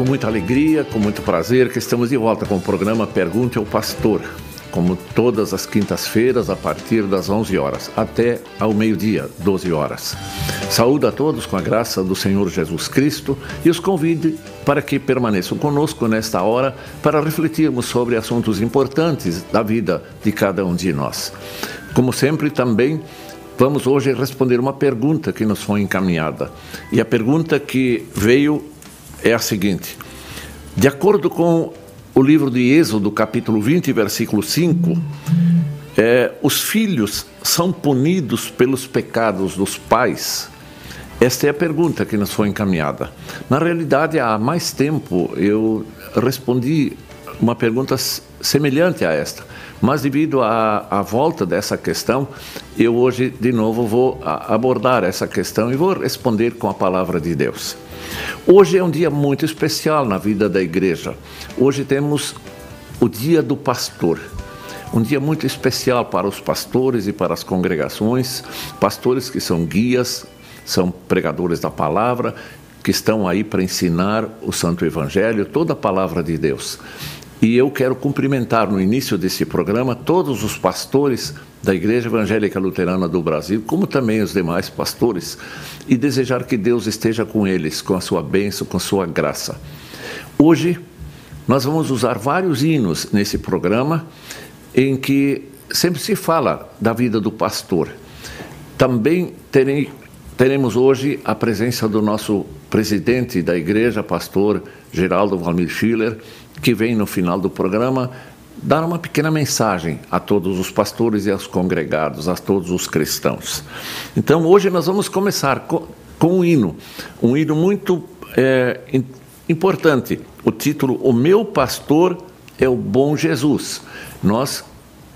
Com muita alegria, com muito prazer que estamos de volta com o programa Pergunte ao Pastor, como todas as quintas-feiras a partir das 11 horas até ao meio-dia, 12 horas. Saúdo a todos com a graça do Senhor Jesus Cristo e os convide para que permaneçam conosco nesta hora para refletirmos sobre assuntos importantes da vida de cada um de nós. Como sempre, também vamos hoje responder uma pergunta que nos foi encaminhada. E a pergunta que veio é a seguinte: de acordo com o livro de Êxodo, capítulo 20, versículo 5, é, os filhos são punidos pelos pecados dos pais? Esta é a pergunta que nos foi encaminhada. Na realidade, há mais tempo eu respondi uma pergunta semelhante a esta, mas devido à, à volta dessa questão, eu hoje de novo vou abordar essa questão e vou responder com a palavra de Deus. Hoje é um dia muito especial na vida da igreja. Hoje temos o Dia do Pastor. Um dia muito especial para os pastores e para as congregações, pastores que são guias, são pregadores da palavra, que estão aí para ensinar o Santo Evangelho, toda a palavra de Deus. E eu quero cumprimentar no início desse programa todos os pastores da Igreja Evangélica Luterana do Brasil, como também os demais pastores, e desejar que Deus esteja com eles, com a sua bênção, com a sua graça. Hoje, nós vamos usar vários hinos nesse programa, em que sempre se fala da vida do pastor. Também terei, teremos hoje a presença do nosso presidente da igreja, pastor Geraldo Valmir Schiller, que vem no final do programa dar uma pequena mensagem a todos os pastores e aos congregados, a todos os cristãos. Então, hoje nós vamos começar com, com um hino, um hino muito é, importante. O título O Meu Pastor é o Bom Jesus. Nós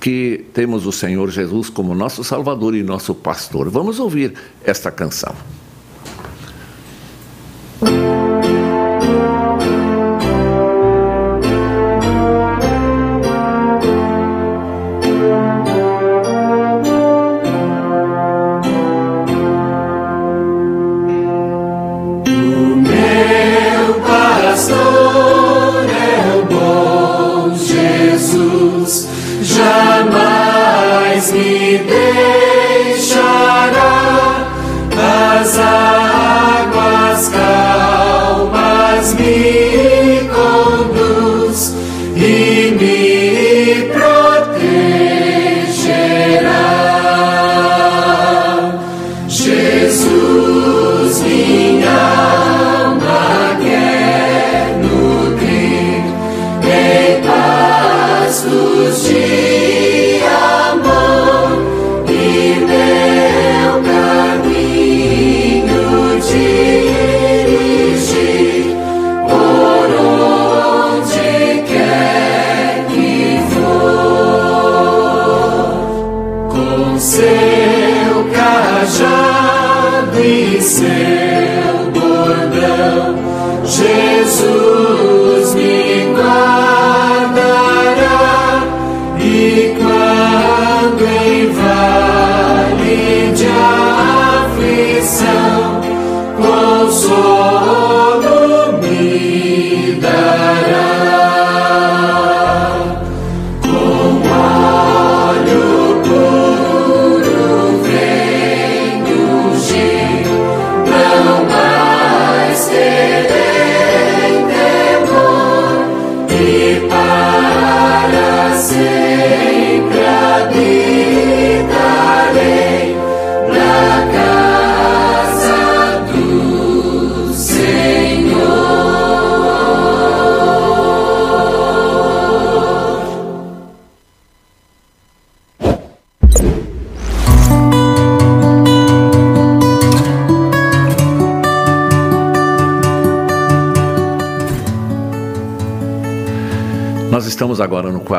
que temos o Senhor Jesus como nosso Salvador e nosso pastor. Vamos ouvir esta canção.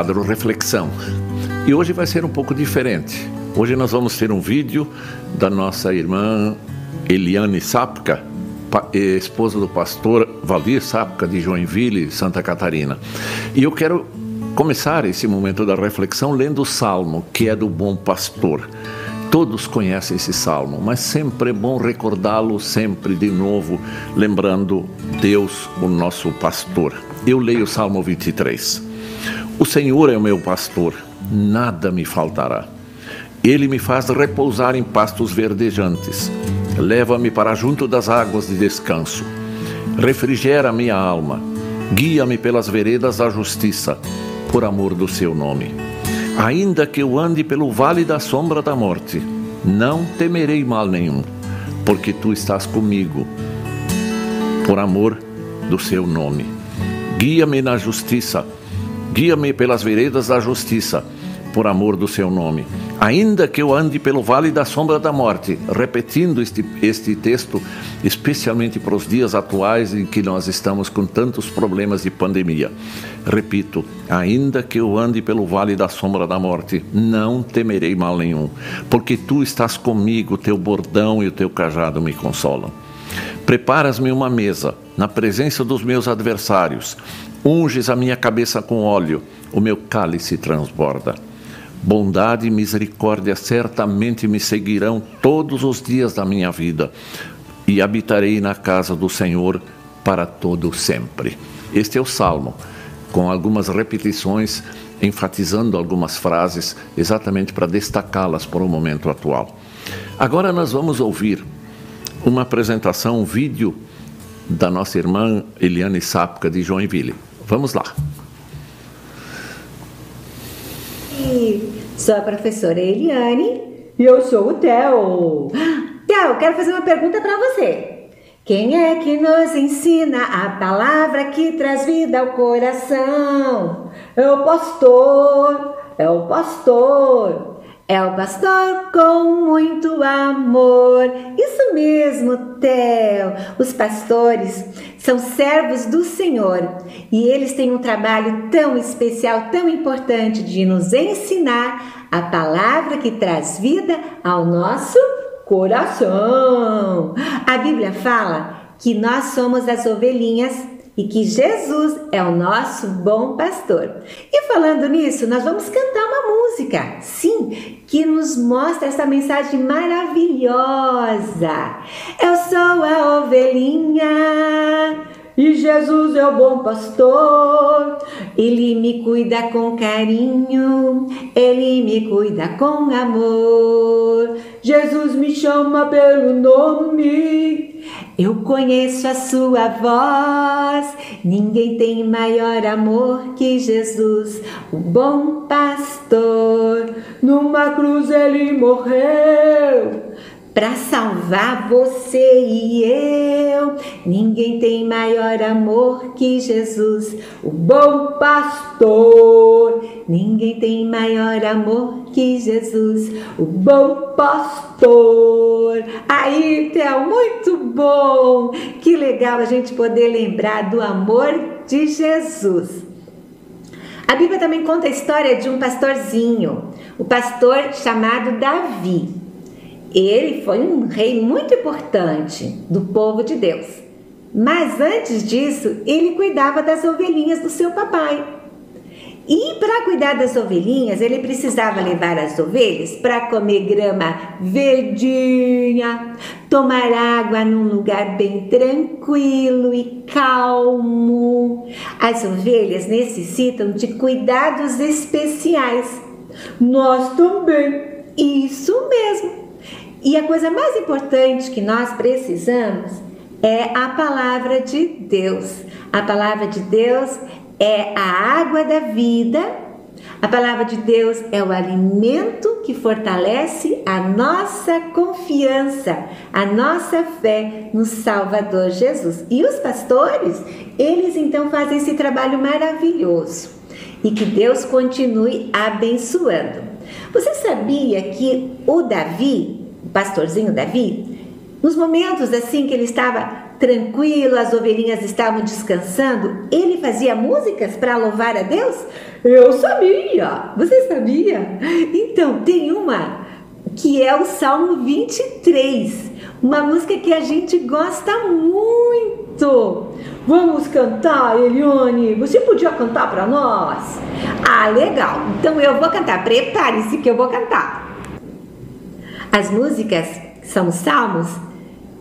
Quadro Reflexão. E hoje vai ser um pouco diferente. Hoje nós vamos ter um vídeo da nossa irmã Eliane Sapka, esposa do pastor Valdir Sapka de Joinville, Santa Catarina. E eu quero começar esse momento da reflexão lendo o salmo, que é do bom pastor. Todos conhecem esse salmo, mas sempre é bom recordá-lo sempre de novo, lembrando Deus, o nosso pastor. Eu leio o Salmo 23. O Senhor é o meu pastor, nada me faltará. Ele me faz repousar em pastos verdejantes. Leva-me para junto das águas de descanso. Refrigera minha alma. Guia-me pelas veredas da justiça, por amor do seu nome. Ainda que eu ande pelo vale da sombra da morte, não temerei mal nenhum, porque tu estás comigo, por amor do seu nome. Guia-me na justiça, guia-me pelas veredas da justiça, por amor do seu nome. Ainda que eu ande pelo vale da sombra da morte, repetindo este, este texto, especialmente para os dias atuais em que nós estamos com tantos problemas de pandemia. Repito, ainda que eu ande pelo vale da sombra da morte, não temerei mal nenhum, porque tu estás comigo, teu bordão e o teu cajado me consolam. Preparas-me uma mesa na presença dos meus adversários, unges a minha cabeça com óleo, o meu cálice transborda. Bondade e misericórdia certamente me seguirão todos os dias da minha vida e habitarei na casa do Senhor para todo sempre. Este é o salmo, com algumas repetições, enfatizando algumas frases, exatamente para destacá-las para o momento atual. Agora nós vamos ouvir uma apresentação, um vídeo da nossa irmã Eliane Sapka de Joinville. Vamos lá. Sou a professora Eliane e eu sou o Theo. Theo, quero fazer uma pergunta para você. Quem é que nos ensina a palavra que traz vida ao coração? É o pastor, é o pastor. É o pastor com muito amor. Isso mesmo, Theo. Os pastores são servos do Senhor e eles têm um trabalho tão especial, tão importante de nos ensinar a palavra que traz vida ao nosso coração. A Bíblia fala que nós somos as ovelhinhas e que Jesus é o nosso bom pastor. E falando nisso, nós vamos cantar uma música, sim, que nos mostra essa mensagem maravilhosa. Eu sou a ovelhinha. E Jesus é o bom pastor, ele me cuida com carinho, ele me cuida com amor. Jesus me chama pelo nome, eu conheço a sua voz. Ninguém tem maior amor que Jesus, o bom pastor. Numa cruz ele morreu para salvar você e eu. Ninguém tem maior amor que Jesus, o bom pastor. Ninguém tem maior amor que Jesus, o bom pastor. Aí, Theo, muito bom! Que legal a gente poder lembrar do amor de Jesus. A Bíblia também conta a história de um pastorzinho, o pastor chamado Davi. Ele foi um rei muito importante do povo de Deus. Mas antes disso, ele cuidava das ovelhinhas do seu papai. E para cuidar das ovelhinhas, ele precisava levar as ovelhas para comer grama verdinha, tomar água num lugar bem tranquilo e calmo. As ovelhas necessitam de cuidados especiais. Nós também. Isso mesmo. E a coisa mais importante que nós precisamos é a palavra de Deus. A palavra de Deus é a água da vida. A palavra de Deus é o alimento que fortalece a nossa confiança, a nossa fé no Salvador Jesus. E os pastores, eles então fazem esse trabalho maravilhoso. E que Deus continue abençoando. Você sabia que o Davi, pastorzinho Davi, nos momentos assim que ele estava tranquilo, as ovelhinhas estavam descansando, ele fazia músicas para louvar a Deus? Eu sabia! Você sabia? Então, tem uma que é o Salmo 23, uma música que a gente gosta muito. Vamos cantar, Eliane? Você podia cantar para nós? Ah, legal. Então eu vou cantar. Prepare-se que eu vou cantar. As músicas são os salmos,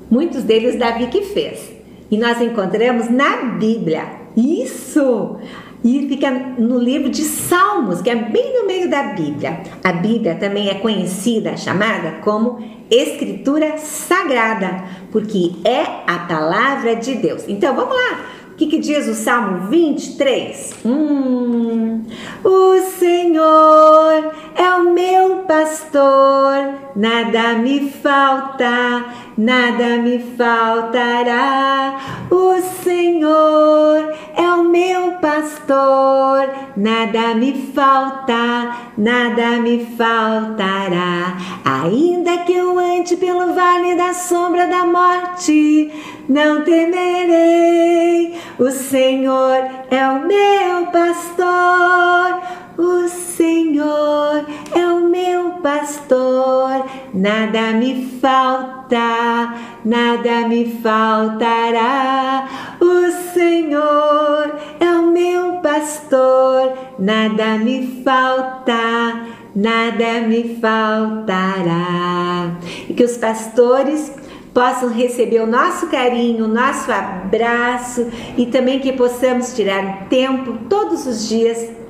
muitos deles Davi que fez. E nós encontramos na Bíblia. Isso! E fica no livro de Salmos, que é bem no meio da Bíblia. A Bíblia também é conhecida, chamada como Escritura Sagrada, porque é a palavra de Deus. Então vamos lá! O que, que, diz o Salmo 23? Hum, o Senhor é o meu pastor, nada me falta, nada me faltará. O Senhor é o meu pastor, nada me falta, nada me faltará. Ainda que eu ande pelo vale da sombra da morte, não temerei. O Senhor é o meu pastor. O Senhor é o meu pastor, nada me falta, nada me faltará. O Senhor é o meu pastor, nada me falta, nada me faltará. E que os pastores possam receber o nosso carinho, o nosso abraço e também que possamos tirar tempo todos os dias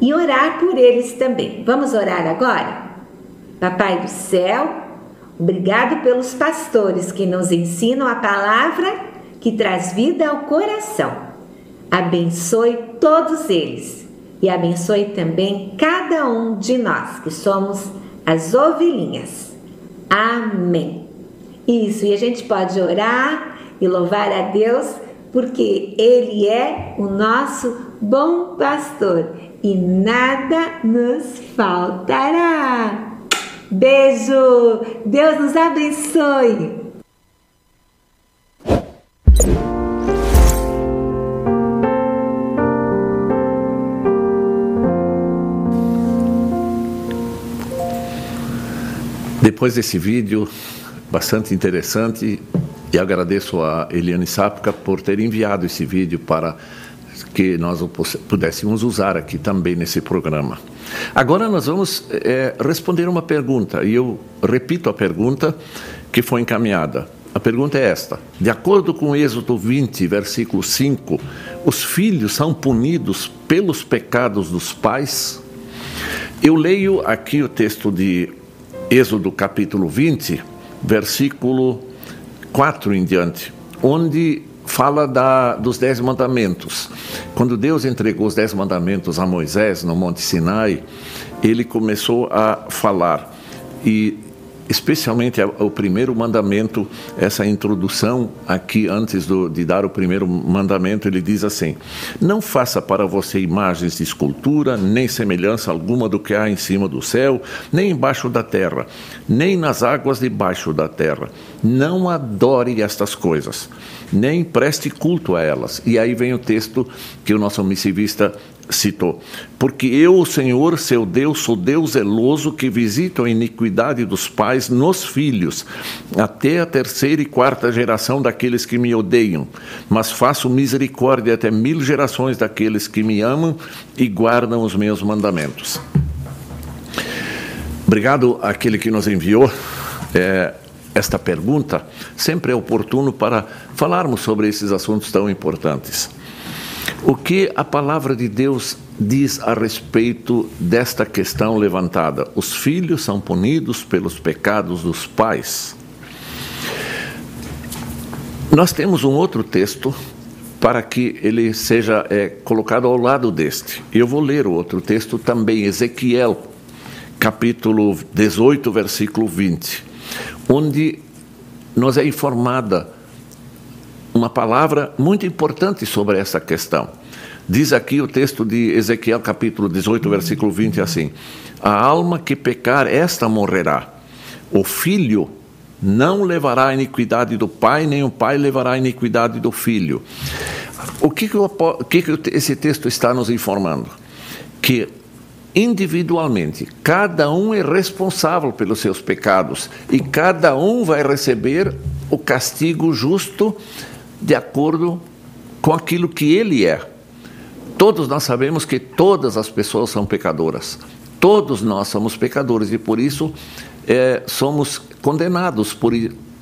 e orar por eles também. Vamos orar agora? Papai do céu, obrigado pelos pastores que nos ensinam a palavra que traz vida ao coração. Abençoe todos eles e abençoe também cada um de nós que somos as ovelhinhas. Amém. Isso, e a gente pode orar e louvar a Deus porque Ele é o nosso bom pastor e nada nos faltará. Beijo! Deus nos abençoe! Depois desse vídeo bastante interessante, e agradeço a Eliane Sapka por ter enviado esse vídeo para que nós pudéssemos usar aqui também nesse programa. Agora nós vamos é, responder uma pergunta, e eu repito a pergunta que foi encaminhada. A pergunta é esta: de acordo com Êxodo 20, versículo 5, os filhos são punidos pelos pecados dos pais? Eu leio aqui o texto de Êxodo capítulo 20, versículo 4 em diante, onde fala da, dos Dez Mandamentos. Quando Deus entregou os Dez Mandamentos a Moisés no Monte Sinai, ele começou a falar. E especialmente o primeiro mandamento, essa introdução aqui antes do, de dar o primeiro mandamento, ele diz assim: Não faça para você imagens de escultura, nem semelhança alguma do que há em cima do céu, nem embaixo da terra, nem nas águas debaixo da terra. Não adore estas coisas, nem preste culto a elas. E aí vem o texto que o nosso missivista citou. Porque eu, o Senhor, seu Deus, sou Deus zeloso que visita a iniquidade dos pais nos filhos, até a terceira e quarta geração daqueles que me odeiam, mas faço misericórdia até mil gerações daqueles que me amam e guardam os meus mandamentos. Obrigado àquele que nos enviou. É, esta pergunta sempre é oportuno para falarmos sobre esses assuntos tão importantes. O que a palavra de Deus diz a respeito desta questão levantada? Os filhos são punidos pelos pecados dos pais. Nós temos um outro texto para que ele seja é, colocado ao lado deste. Eu vou ler o outro texto também, Ezequiel, capítulo 18, versículo 20, onde nos é informada uma palavra muito importante sobre essa questão. Diz aqui o texto de Ezequiel, capítulo 18, versículo 20, assim: A alma que pecar, esta morrerá. O filho não levará a iniquidade do pai, nem o pai levará a iniquidade do filho. O que, que, o, que, que esse texto está nos informando? Que individualmente, cada um é responsável pelos seus pecados e cada um vai receber o castigo justo de acordo com aquilo que ele é. Todos nós sabemos que todas as pessoas são pecadoras. Todos nós somos pecadores e por isso é, somos condenados por,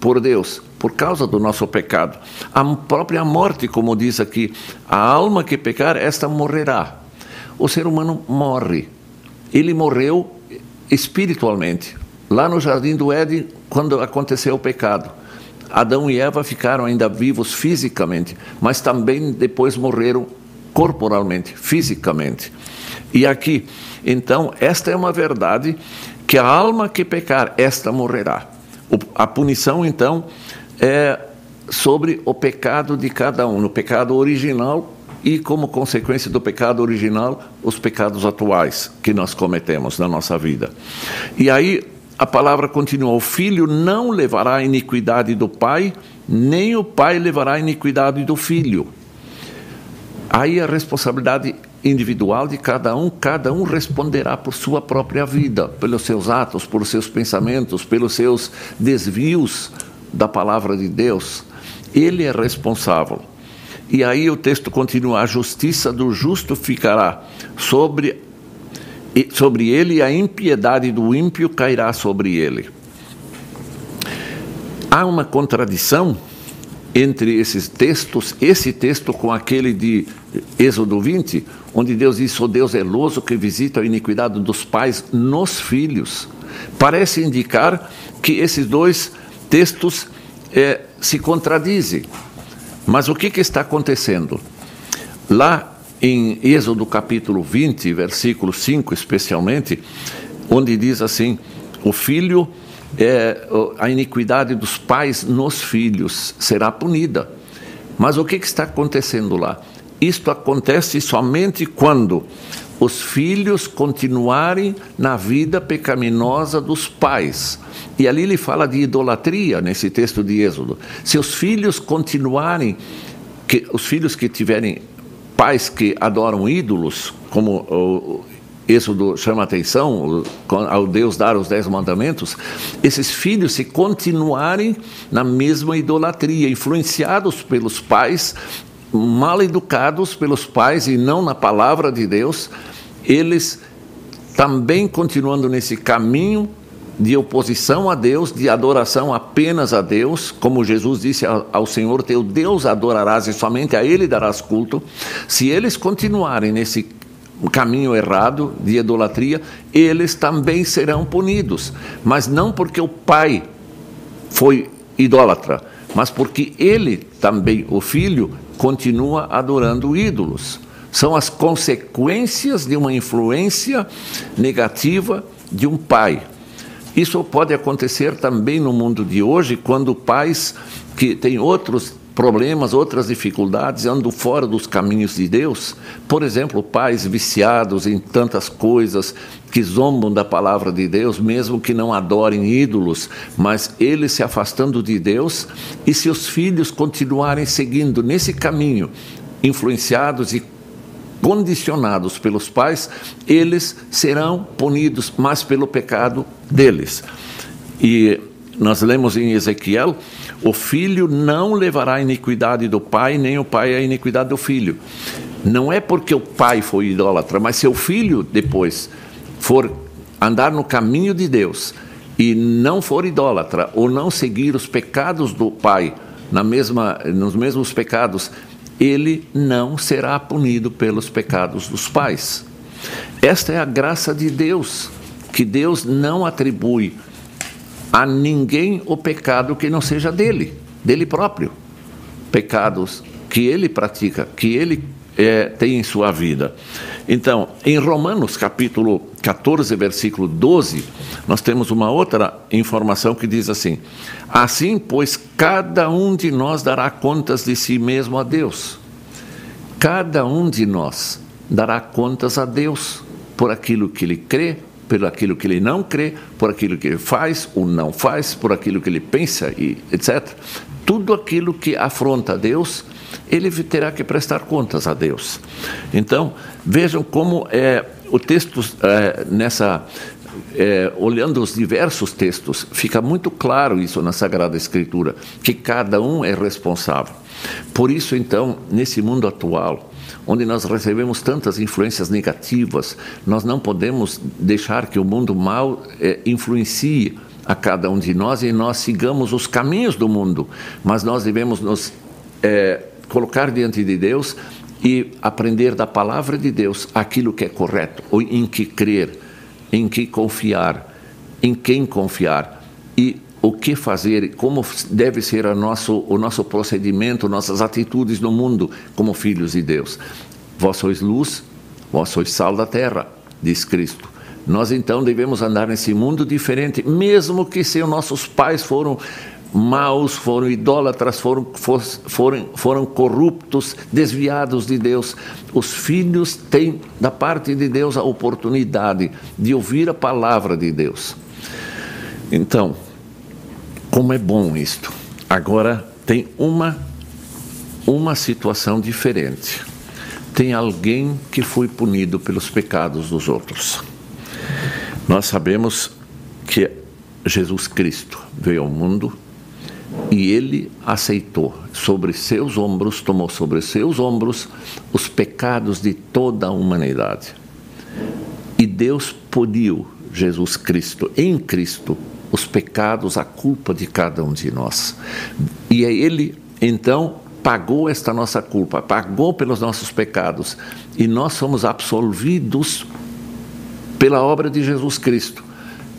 por Deus, por causa do nosso pecado. A própria morte, como diz aqui, a alma que pecar, esta morrerá. O ser humano morre. Ele morreu espiritualmente. Lá no jardim do Éden, quando aconteceu o pecado. Adão e Eva ficaram ainda vivos fisicamente, mas também depois morreram corporalmente, fisicamente. E aqui, então, esta é uma verdade que a alma que pecar, esta morrerá. a punição, então, é sobre o pecado de cada um, o pecado original e, como consequência do pecado original, os pecados atuais que nós cometemos na nossa vida. E aí a palavra continua: o filho não levará a iniquidade do pai, nem o pai levará a iniquidade do filho. Aí a responsabilidade individual de cada um, cada um responderá por sua própria vida, pelos seus atos, por seus pensamentos, pelos seus desvios da palavra de Deus. Ele é responsável. E aí o texto continua: a justiça do justo ficará sobre sobre ele a impiedade do ímpio cairá sobre ele. Há uma contradição entre esses textos, esse texto com aquele de Êxodo 20, onde Deus diz: "Sou Deus zeloso que visita a iniquidade dos pais nos filhos". Parece indicar que esses dois textos é, se contradizem. Mas o que, que está acontecendo? Lá em Êxodo capítulo 20, versículo 5 especialmente, onde diz assim: o filho, é, a iniquidade dos pais nos filhos será punida. Mas o que, que está acontecendo lá? Isto acontece somente quando os filhos continuarem na vida pecaminosa dos pais. E ali ele fala de idolatria nesse texto de Êxodo. Se os filhos continuarem, que, os filhos que tiverem pais que adoram ídolos, como o Êxodo chama atenção, ao Deus dar os dez mandamentos, esses filhos, se continuarem na mesma idolatria, influenciados pelos pais, mal educados pelos pais e não na palavra de Deus, eles também continuando nesse caminho de oposição a Deus, de adoração apenas a Deus, como Jesus disse ao Senhor teu Deus adorarás e somente a Ele darás culto. Se eles continuarem nesse caminho errado de idolatria, eles também serão punidos, mas não porque o pai foi idólatra, mas porque ele também, o filho, continua adorando ídolos. São as consequências de uma influência negativa de um pai. Isso pode acontecer também no mundo de hoje, quando pais que têm outros problemas, outras dificuldades, andam fora dos caminhos de Deus. Por exemplo, pais viciados em tantas coisas, que zombam da palavra de Deus, mesmo que não adorem ídolos, mas eles se afastando de Deus, e se os filhos continuarem seguindo nesse caminho, influenciados e condicionados pelos pais, eles serão punidos, mas pelo pecado deles. E nós lemos em Ezequiel: o filho não levará a iniquidade do pai, nem o pai a iniquidade do filho. Não é porque o pai foi idólatra, mas se o filho depois for andar no caminho de Deus e não for idólatra ou não seguir os pecados do pai na mesma, nos mesmos pecados ele não será punido pelos pecados dos pais. Esta é a graça de Deus, que Deus não atribui a ninguém o pecado que não seja dele, dele próprio. Pecados que ele pratica, que ele é, tem em sua vida. Então, em Romanos capítulo 14, versículo 12, nós temos uma outra informação que diz assim: Assim, pois, cada um de nós dará contas de si mesmo a Deus. Cada um de nós dará contas a Deus por aquilo que ele crê, por aquilo que ele não crê, por aquilo que ele faz ou não faz, por aquilo que ele pensa e etc. Tudo aquilo que afronta Deus, ele terá que prestar contas a Deus. Então, vejam como é, o texto é, nessa é, olhando os diversos textos, fica muito claro isso na Sagrada Escritura, que cada um é responsável. Por isso, então, nesse mundo atual, onde nós recebemos tantas influências negativas, nós não podemos deixar que o mundo mal é, influencie a cada um de nós e nós sigamos os caminhos do mundo, mas nós devemos nos é, colocar diante de Deus e aprender da palavra de Deus aquilo que é correto, ou em que crer, em que confiar, em quem confiar e o que fazer, como deve ser o nosso, o nosso procedimento, nossas atitudes no mundo como filhos de Deus. Vós sois luz, vós sois sal da terra, diz Cristo. Nós então devemos andar nesse mundo diferente, mesmo que se nossos pais foram maus, foram idólatras, foram, foram, foram corruptos, desviados de Deus. Os filhos têm, da parte de Deus, a oportunidade de ouvir a palavra de Deus. Então, como é bom isto. Agora tem uma uma situação diferente. Tem alguém que foi punido pelos pecados dos outros. Nós sabemos que Jesus Cristo veio ao mundo e ele aceitou sobre seus ombros, tomou sobre seus ombros os pecados de toda a humanidade. E Deus puniu Jesus Cristo, em Cristo, os pecados, a culpa de cada um de nós. E é ele, então, pagou esta nossa culpa, pagou pelos nossos pecados, e nós somos absolvidos pela obra de Jesus Cristo,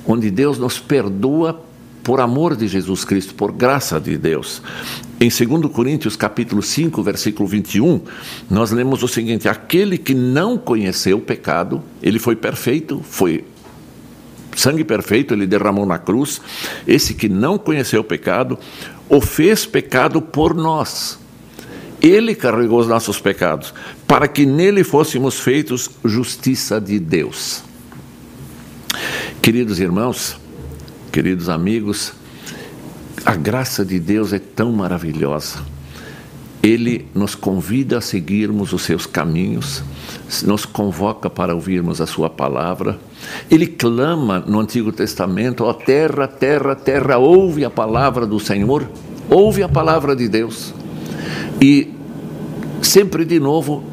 onde Deus nos perdoa por amor de Jesus Cristo, por graça de Deus. Em 2 Coríntios capítulo 5, versículo 21, nós lemos o seguinte: aquele que não conheceu o pecado, ele foi perfeito, foi sangue perfeito ele derramou na cruz. Esse que não conheceu o pecado, o fez pecado por nós. Ele carregou os nossos pecados, para que nele fôssemos feitos justiça de Deus. Queridos irmãos, queridos amigos, a graça de Deus é tão maravilhosa. Ele nos convida a seguirmos os seus caminhos, nos convoca para ouvirmos a sua palavra. Ele clama no Antigo Testamento: ó terra, terra, terra, ouve a palavra do Senhor, ouve a palavra de Deus. E sempre de novo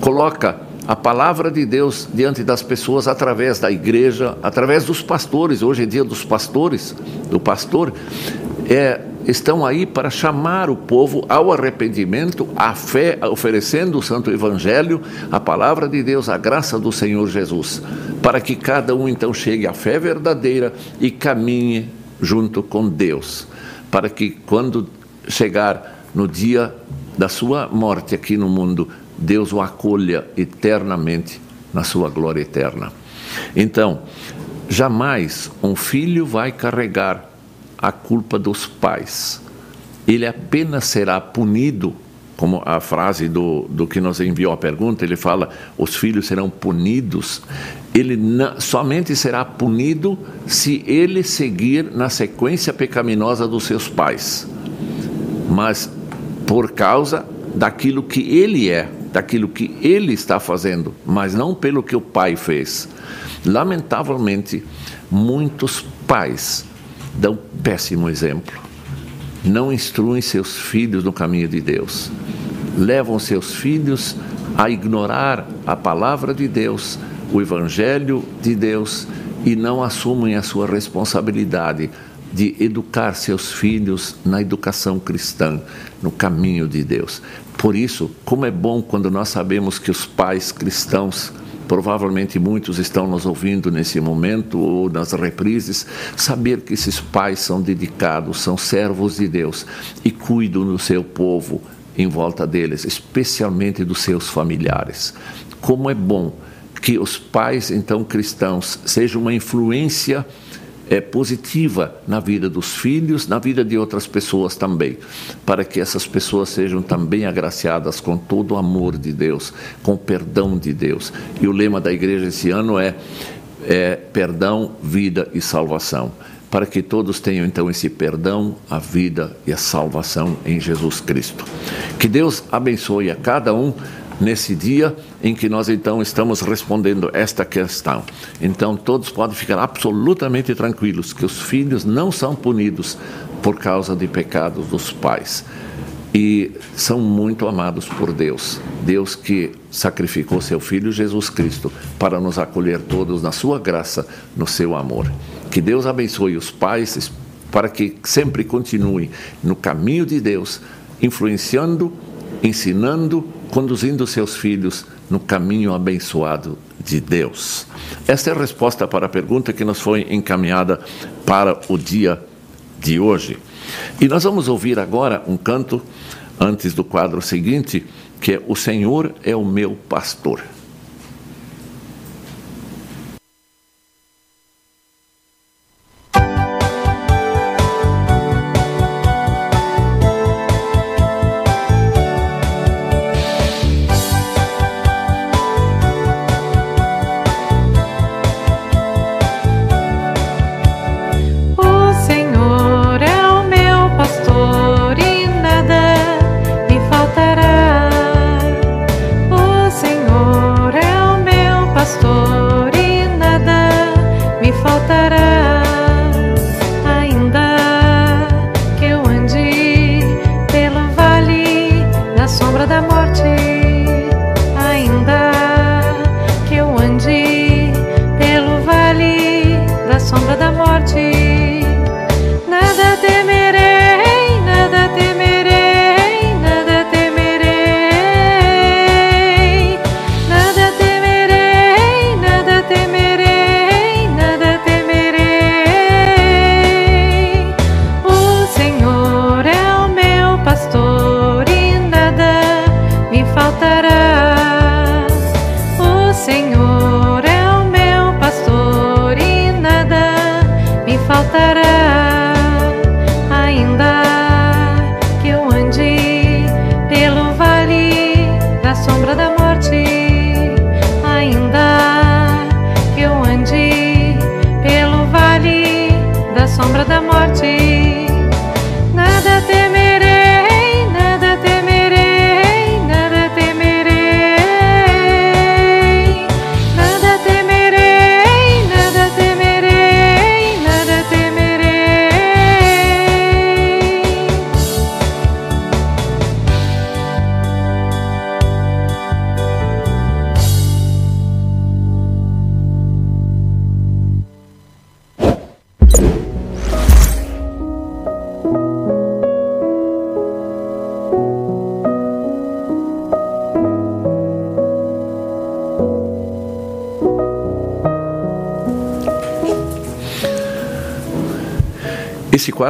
coloca a palavra de Deus diante das pessoas através da igreja, através dos pastores, hoje em dia dos pastores, do pastor, é, estão aí para chamar o povo ao arrependimento, à fé, oferecendo o Santo Evangelho, a palavra de Deus, a graça do Senhor Jesus, para que cada um então chegue à fé verdadeira e caminhe junto com Deus, para que quando chegar no dia da sua morte aqui no mundo, Deus o acolha eternamente na sua glória eterna. Então, jamais um filho vai carregar a culpa dos pais. Ele apenas será punido, como a frase do, do que nos enviou a pergunta, ele fala: os filhos serão punidos. Ele não, somente será punido se ele seguir na sequência pecaminosa dos seus pais. Mas por causa daquilo que ele é, daquilo que ele está fazendo, mas não pelo que o pai fez. Lamentavelmente, muitos pais dão péssimo exemplo. Não instruem seus filhos no caminho de Deus. Levam seus filhos a ignorar a palavra de Deus, o evangelho de Deus e não assumem a sua responsabilidade de educar seus filhos na educação cristã, no caminho de Deus. Por isso, como é bom quando nós sabemos que os pais cristãos, provavelmente muitos estão nos ouvindo nesse momento ou nas reprises, saber que esses pais são dedicados, são servos de Deus e cuidam do seu povo em volta deles, especialmente dos seus familiares. Como é bom que os pais, então cristãos, sejam uma influência é, positiva na vida dos filhos, na vida de outras pessoas também, para que essas pessoas sejam também agraciadas com todo o amor de Deus, com o perdão de Deus. E o lema da igreja esse ano é, é perdão, vida e salvação para que todos tenham então esse perdão, a vida e a salvação em Jesus Cristo. Que Deus abençoe a cada um nesse dia em que nós então estamos respondendo esta questão. Então todos podem ficar absolutamente tranquilos que os filhos não são punidos por causa de pecados dos pais e são muito amados por Deus. Deus que sacrificou seu filho Jesus Cristo para nos acolher todos na sua graça, no seu amor. Que Deus abençoe os pais para que sempre continuem no caminho de Deus, influenciando, ensinando, conduzindo seus filhos no caminho abençoado de Deus. Esta é a resposta para a pergunta que nos foi encaminhada para o dia de hoje. E nós vamos ouvir agora um canto antes do quadro seguinte, que é O Senhor é o meu pastor.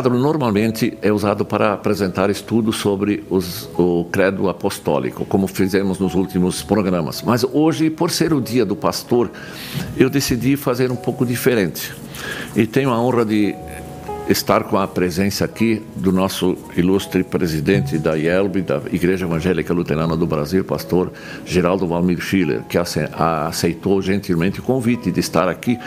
Quadro normalmente é usado para apresentar estudos sobre os, o credo apostólico, como fizemos nos últimos programas. Mas hoje, por ser o dia do pastor, eu decidi fazer um pouco diferente. E tenho a honra de estar com a presença aqui do nosso ilustre presidente da IELB, da Igreja Evangélica Luterana do Brasil, pastor Geraldo Valmir Schiller, que aceitou gentilmente o convite de estar aqui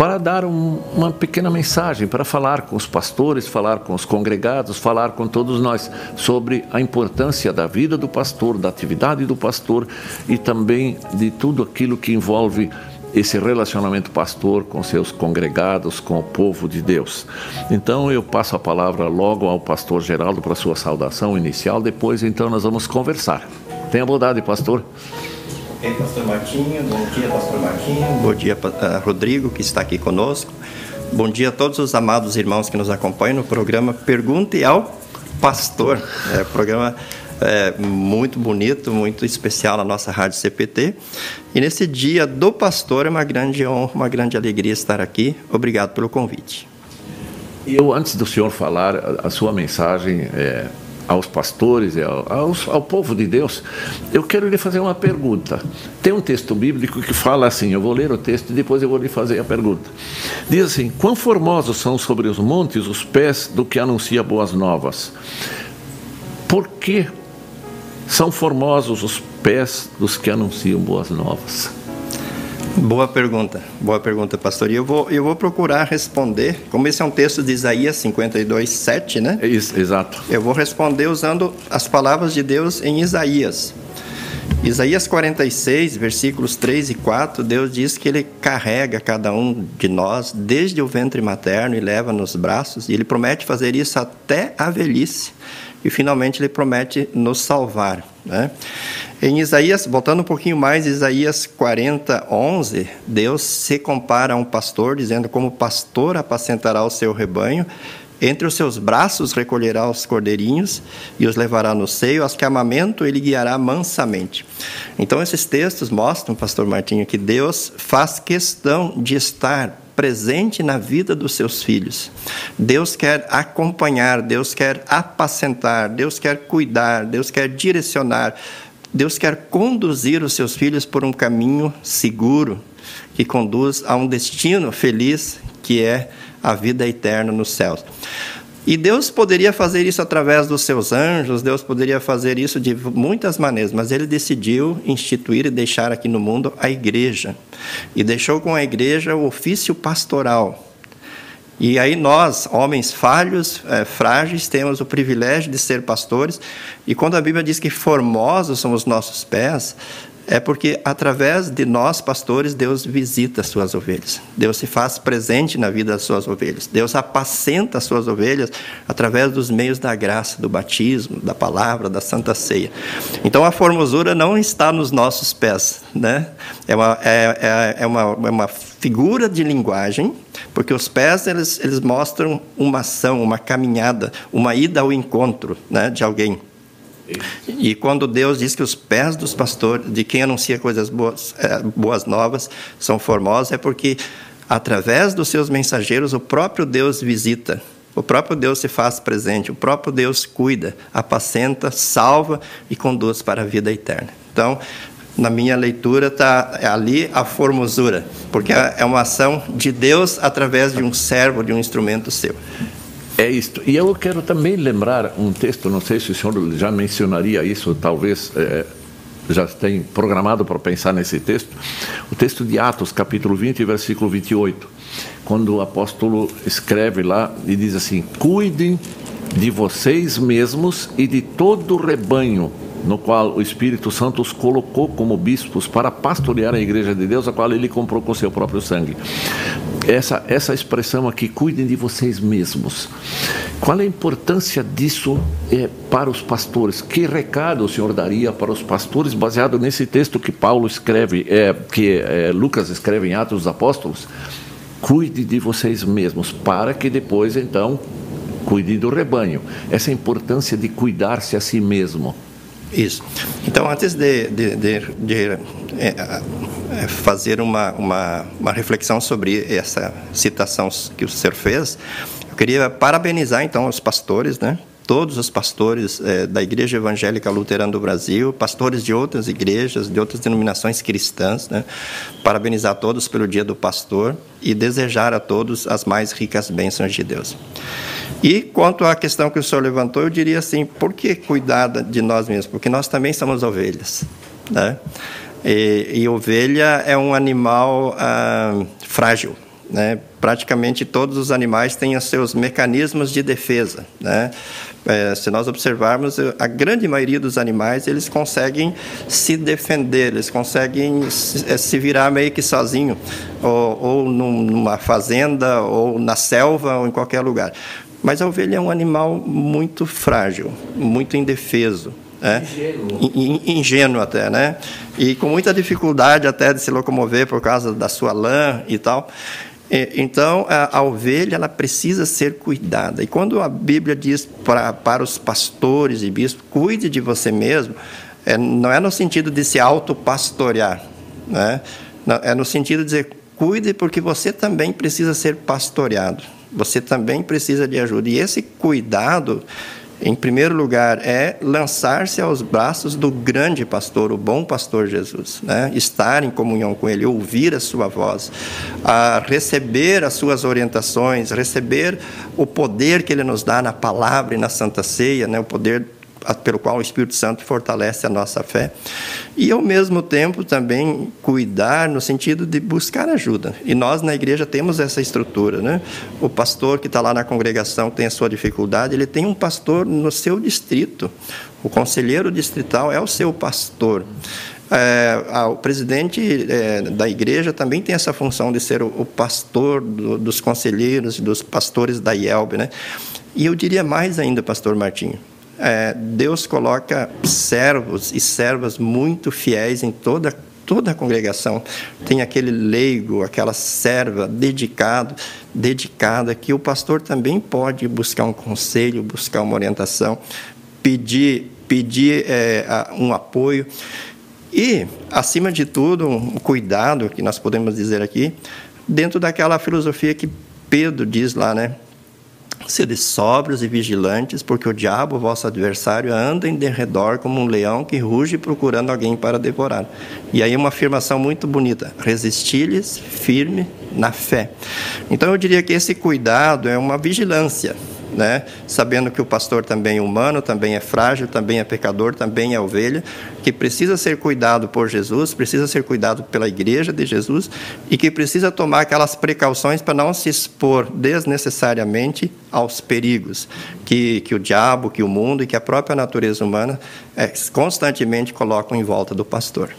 para dar um, uma pequena mensagem, para falar com os pastores, falar com os congregados, falar com todos nós sobre a importância da vida do pastor, da atividade do pastor e também de tudo aquilo que envolve esse relacionamento pastor com seus congregados, com o povo de Deus. Então eu passo a palavra logo ao pastor Geraldo para sua saudação inicial, depois então nós vamos conversar. Tenha bondade, pastor. Ei, pastor Marquinho. Bom dia, pastor Marquinho. Bom dia, uh, Rodrigo, que está aqui conosco. Bom dia a todos os amados irmãos que nos acompanham no programa Pergunte ao Pastor. É um programa é, muito bonito, muito especial na nossa Rádio CPT. E nesse dia do pastor é uma grande honra, uma grande alegria estar aqui. Obrigado pelo convite. Eu, antes do senhor falar a sua mensagem, é aos pastores ao, ao povo de Deus, eu quero lhe fazer uma pergunta. Tem um texto bíblico que fala assim: eu vou ler o texto e depois eu vou lhe fazer a pergunta. Diz assim: Quão formosos são sobre os montes os pés do que anuncia boas novas. Por que são formosos os pés dos que anunciam boas novas? Boa pergunta, boa pergunta, pastor. E eu vou, eu vou procurar responder, como esse é um texto de Isaías 52, 7, né? Isso, exato. Eu vou responder usando as palavras de Deus em Isaías. Isaías 46, versículos 3 e 4, Deus diz que Ele carrega cada um de nós desde o ventre materno e leva nos braços, e Ele promete fazer isso até a velhice e finalmente ele promete nos salvar. Né? Em Isaías, voltando um pouquinho mais, Isaías 40, 11, Deus se compara a um pastor, dizendo: Como pastor apacentará o seu rebanho, entre os seus braços recolherá os cordeirinhos e os levará no seio, aos que amamento ele guiará mansamente. Então, esses textos mostram, Pastor Martinho, que Deus faz questão de estar presente na vida dos seus filhos. Deus quer acompanhar, Deus quer apacentar, Deus quer cuidar, Deus quer direcionar, Deus quer conduzir os seus filhos por um caminho seguro que conduz a um destino feliz que é a vida eterna nos céus. E Deus poderia fazer isso através dos seus anjos, Deus poderia fazer isso de muitas maneiras, mas ele decidiu instituir e deixar aqui no mundo a igreja. E deixou com a igreja o ofício pastoral. E aí nós, homens falhos, é, frágeis, temos o privilégio de ser pastores. E quando a Bíblia diz que formosos são os nossos pés, é porque através de nós, pastores, Deus visita as suas ovelhas. Deus se faz presente na vida das suas ovelhas. Deus apacenta as suas ovelhas através dos meios da graça, do batismo, da palavra, da santa ceia. Então a formosura não está nos nossos pés, né? É uma, é, é, é uma, é uma figura de linguagem, porque os pés eles, eles mostram uma ação, uma caminhada, uma ida ao encontro né, de alguém. E quando Deus diz que os pés dos pastores, de quem anuncia coisas boas, é, boas novas, são formosos, é porque através dos seus mensageiros o próprio Deus visita. O próprio Deus se faz presente, o próprio Deus cuida, apacenta, salva e conduz para a vida eterna. Então, na minha leitura está ali a formosura, porque é uma ação de Deus através de um servo, de um instrumento seu. É isto. E eu quero também lembrar um texto, não sei se o senhor já mencionaria isso, talvez é, já tem programado para pensar nesse texto. O texto de Atos, capítulo 20, versículo 28, quando o apóstolo escreve lá e diz assim: Cuidem de vocês mesmos e de todo o rebanho no qual o Espírito Santo os colocou como bispos para pastorear a igreja de Deus, a qual ele comprou com seu próprio sangue. Essa, essa expressão aqui, cuidem de vocês mesmos. Qual é a importância disso é, para os pastores? Que recado o senhor daria para os pastores, baseado nesse texto que Paulo escreve, é, que é, Lucas escreve em Atos dos Apóstolos? Cuide de vocês mesmos, para que depois, então, cuide do rebanho. Essa importância de cuidar-se a si mesmo. Isso. Então, antes de, de, de, de é, é, fazer uma, uma, uma, reflexão sobre essa citação que o senhor fez, eu queria parabenizar, então, os pastores, né? todos os pastores é, da Igreja Evangélica Luterana do Brasil, pastores de outras igrejas, de outras denominações cristãs, né? parabenizar todos pelo Dia do Pastor e desejar a todos as mais ricas bênçãos de Deus. E quanto à questão que o senhor levantou, eu diria assim: por que cuidar de nós mesmos? Porque nós também somos ovelhas. Né? E, e ovelha é um animal ah, frágil. Né? Praticamente todos os animais têm os seus mecanismos de defesa. Né? É, se nós observarmos, a grande maioria dos animais eles conseguem se defender, eles conseguem se, se virar meio que sozinho, ou, ou numa fazenda, ou na selva, ou em qualquer lugar. Mas a ovelha é um animal muito frágil, muito indefeso. É, ingênuo. ingênuo até, né? E com muita dificuldade até de se locomover por causa da sua lã e tal. Então, a, a, ovelha ela precisa ser cuidada. E quando a Bíblia diz para, para os pastores e bispos, cuide de você mesmo, é, não é no sentido de se autopastorear, né? é no sentido de dizer, cuide porque você também precisa ser pastoreado você também precisa de ajuda. E esse cuidado, em primeiro lugar, é lançar-se aos braços do grande pastor, o bom pastor Jesus. Né? Estar em comunhão com ele, ouvir a sua voz, a receber as suas orientações, receber o poder que ele nos dá na palavra e na santa ceia, né? o poder pelo qual o Espírito Santo fortalece a nossa fé. E, ao mesmo tempo, também cuidar no sentido de buscar ajuda. E nós, na igreja, temos essa estrutura. Né? O pastor que está lá na congregação, tem a sua dificuldade, ele tem um pastor no seu distrito. O conselheiro distrital é o seu pastor. É, o presidente é, da igreja também tem essa função de ser o, o pastor do, dos conselheiros dos pastores da IELB. Né? E eu diria mais ainda, pastor Martinho, é, Deus coloca servos e servas muito fiéis em toda toda a congregação tem aquele leigo, aquela serva dedicado, dedicada que o pastor também pode buscar um conselho, buscar uma orientação, pedir pedir é, um apoio e acima de tudo um cuidado que nós podemos dizer aqui dentro daquela filosofia que Pedro diz lá, né? Sede sóbrios e vigilantes, porque o diabo, vosso adversário, anda em derredor como um leão que ruge procurando alguém para devorar. E aí uma afirmação muito bonita: resistir-lhes firme na fé. Então eu diria que esse cuidado é uma vigilância né? sabendo que o pastor também é humano, também é frágil, também é pecador, também é ovelha, que precisa ser cuidado por Jesus, precisa ser cuidado pela igreja de Jesus e que precisa tomar aquelas precauções para não se expor desnecessariamente aos perigos que, que o diabo, que o mundo e que a própria natureza humana é, constantemente colocam em volta do pastor.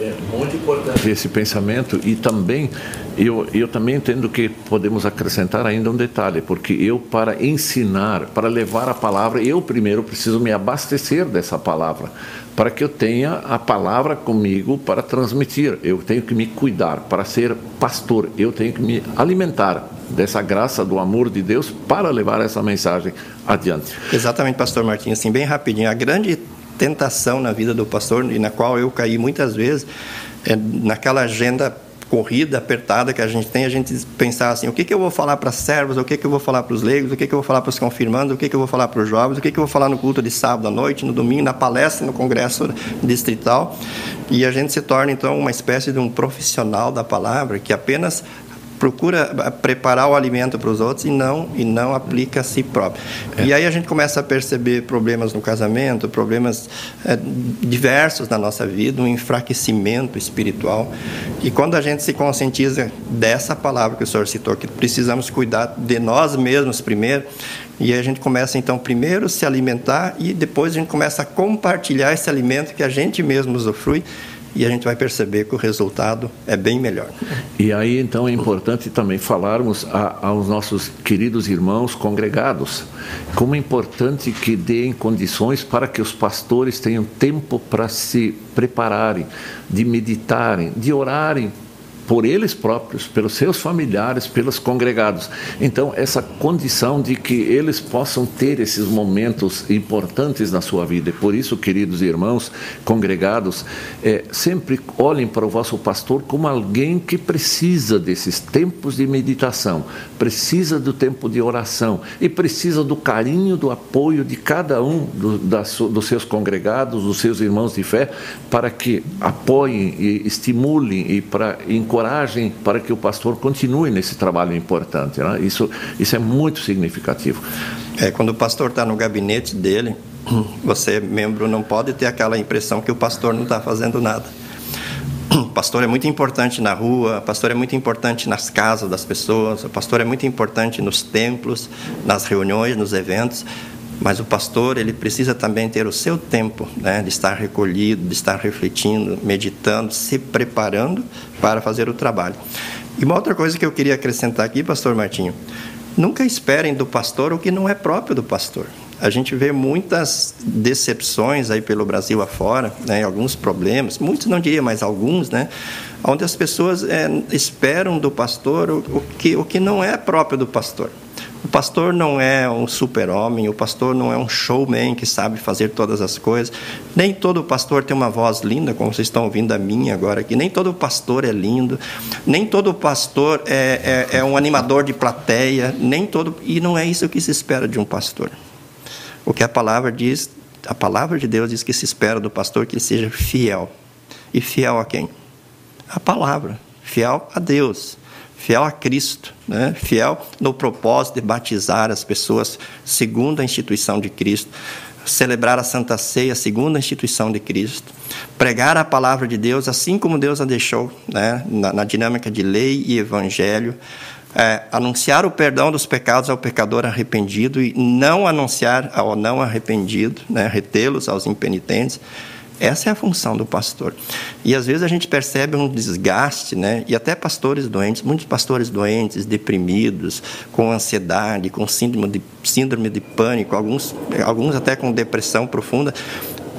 É muito importante esse pensamento e também eu, eu também entendo que podemos acrescentar ainda um detalhe, porque eu para ensinar, para levar a palavra, eu primeiro preciso me abastecer dessa palavra, para que eu tenha a palavra comigo para transmitir. Eu tenho que me cuidar para ser pastor, eu tenho que me alimentar dessa graça do amor de Deus para levar essa mensagem adiante. Exatamente, pastor Martins, assim bem rapidinho, a grande tentação na vida do pastor e na qual eu caí muitas vezes, é naquela agenda corrida, apertada que a gente tem, a gente pensar assim, o que, que eu vou falar para servos, o que, que eu vou falar para os leigos, o que, que eu vou falar para os confirmandos, o que, que eu vou falar para os jovens, o que, que eu vou falar no culto de sábado à noite, no domingo, na palestra, no congresso distrital. E a gente se torna, então, uma espécie de um profissional da palavra que apenas procura preparar o alimento para os outros e não e não aplica a si próprio. É. E aí a gente começa a perceber problemas no casamento, problemas é, diversos na nossa vida, um enfraquecimento espiritual. E quando a gente se conscientiza dessa palavra que o senhor citou, que precisamos cuidar de nós mesmos primeiro, e a gente começa então primeiro se alimentar e depois a gente começa a compartilhar esse alimento que a gente mesmo usufrui e a gente vai perceber que o resultado é bem melhor. E aí então é importante também falarmos a, aos nossos queridos irmãos congregados como é importante que deem condições para que os pastores tenham tempo para se prepararem, de meditarem, de orarem por eles próprios, pelos seus familiares, pelos congregados. Então, essa condição de que eles possam ter esses momentos importantes na sua vida. E por isso, queridos irmãos congregados, é, sempre olhem para o vosso pastor como alguém que precisa desses tempos de meditação, precisa do tempo de oração e precisa do carinho, do apoio de cada um do, das, dos seus congregados, dos seus irmãos de fé, para que apoiem e estimulem e para encorajem para que o pastor continue nesse trabalho importante. Né? Isso, isso é muito significativo. É, quando o pastor está no gabinete dele, você, membro, não pode ter aquela impressão que o pastor não está fazendo nada. O pastor é muito importante na rua, o pastor é muito importante nas casas das pessoas, o pastor é muito importante nos templos, nas reuniões, nos eventos, mas o pastor ele precisa também ter o seu tempo né, de estar recolhido, de estar refletindo, meditando, se preparando para fazer o trabalho. E uma outra coisa que eu queria acrescentar aqui, pastor Martinho, nunca esperem do pastor o que não é próprio do pastor. A gente vê muitas decepções aí pelo Brasil afora, né, alguns problemas, muitos não diria, mas alguns, né, onde as pessoas é, esperam do pastor o, o, que, o que não é próprio do pastor. O pastor não é um super-homem, o pastor não é um showman que sabe fazer todas as coisas. Nem todo pastor tem uma voz linda, como vocês estão ouvindo a minha agora aqui. Nem todo pastor é lindo. Nem todo pastor é, é, é um animador de plateia. Nem todo. E não é isso que se espera de um pastor. O que a palavra diz, a palavra de Deus diz que se espera do pastor que ele seja fiel. E fiel a quem? A palavra. Fiel a Deus fiel a Cristo, né? fiel no propósito de batizar as pessoas segundo a instituição de Cristo, celebrar a Santa Ceia segundo a instituição de Cristo, pregar a palavra de Deus assim como Deus a deixou, né? na, na dinâmica de lei e evangelho, é, anunciar o perdão dos pecados ao pecador arrependido e não anunciar ao não arrependido, né? retê-los aos impenitentes, Essa é a função do pastor. E às vezes a gente percebe um desgaste, né? E até pastores doentes, muitos pastores doentes, deprimidos, com ansiedade, com síndrome de, síndrome de pânico, alguns, alguns até com depressão profunda,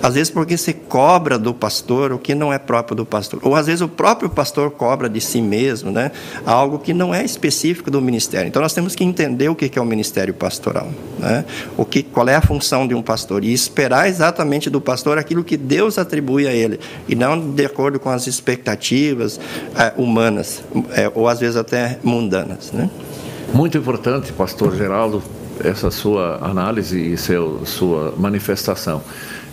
às vezes porque se cobra do pastor o que não é próprio do pastor. Ou às vezes o próprio pastor cobra de si mesmo, né? Algo que não é específico do ministério. Então nós temos que entender o que é o ministério pastoral, né? O que, qual é a função de um pastor e esperar exatamente do pastor aquilo que Deus atribui a ele e não de acordo com as expectativas é, humanas é, ou às vezes até mundanas, né? Muito importante, pastor Geraldo, essa sua análise e seu, sua manifestação.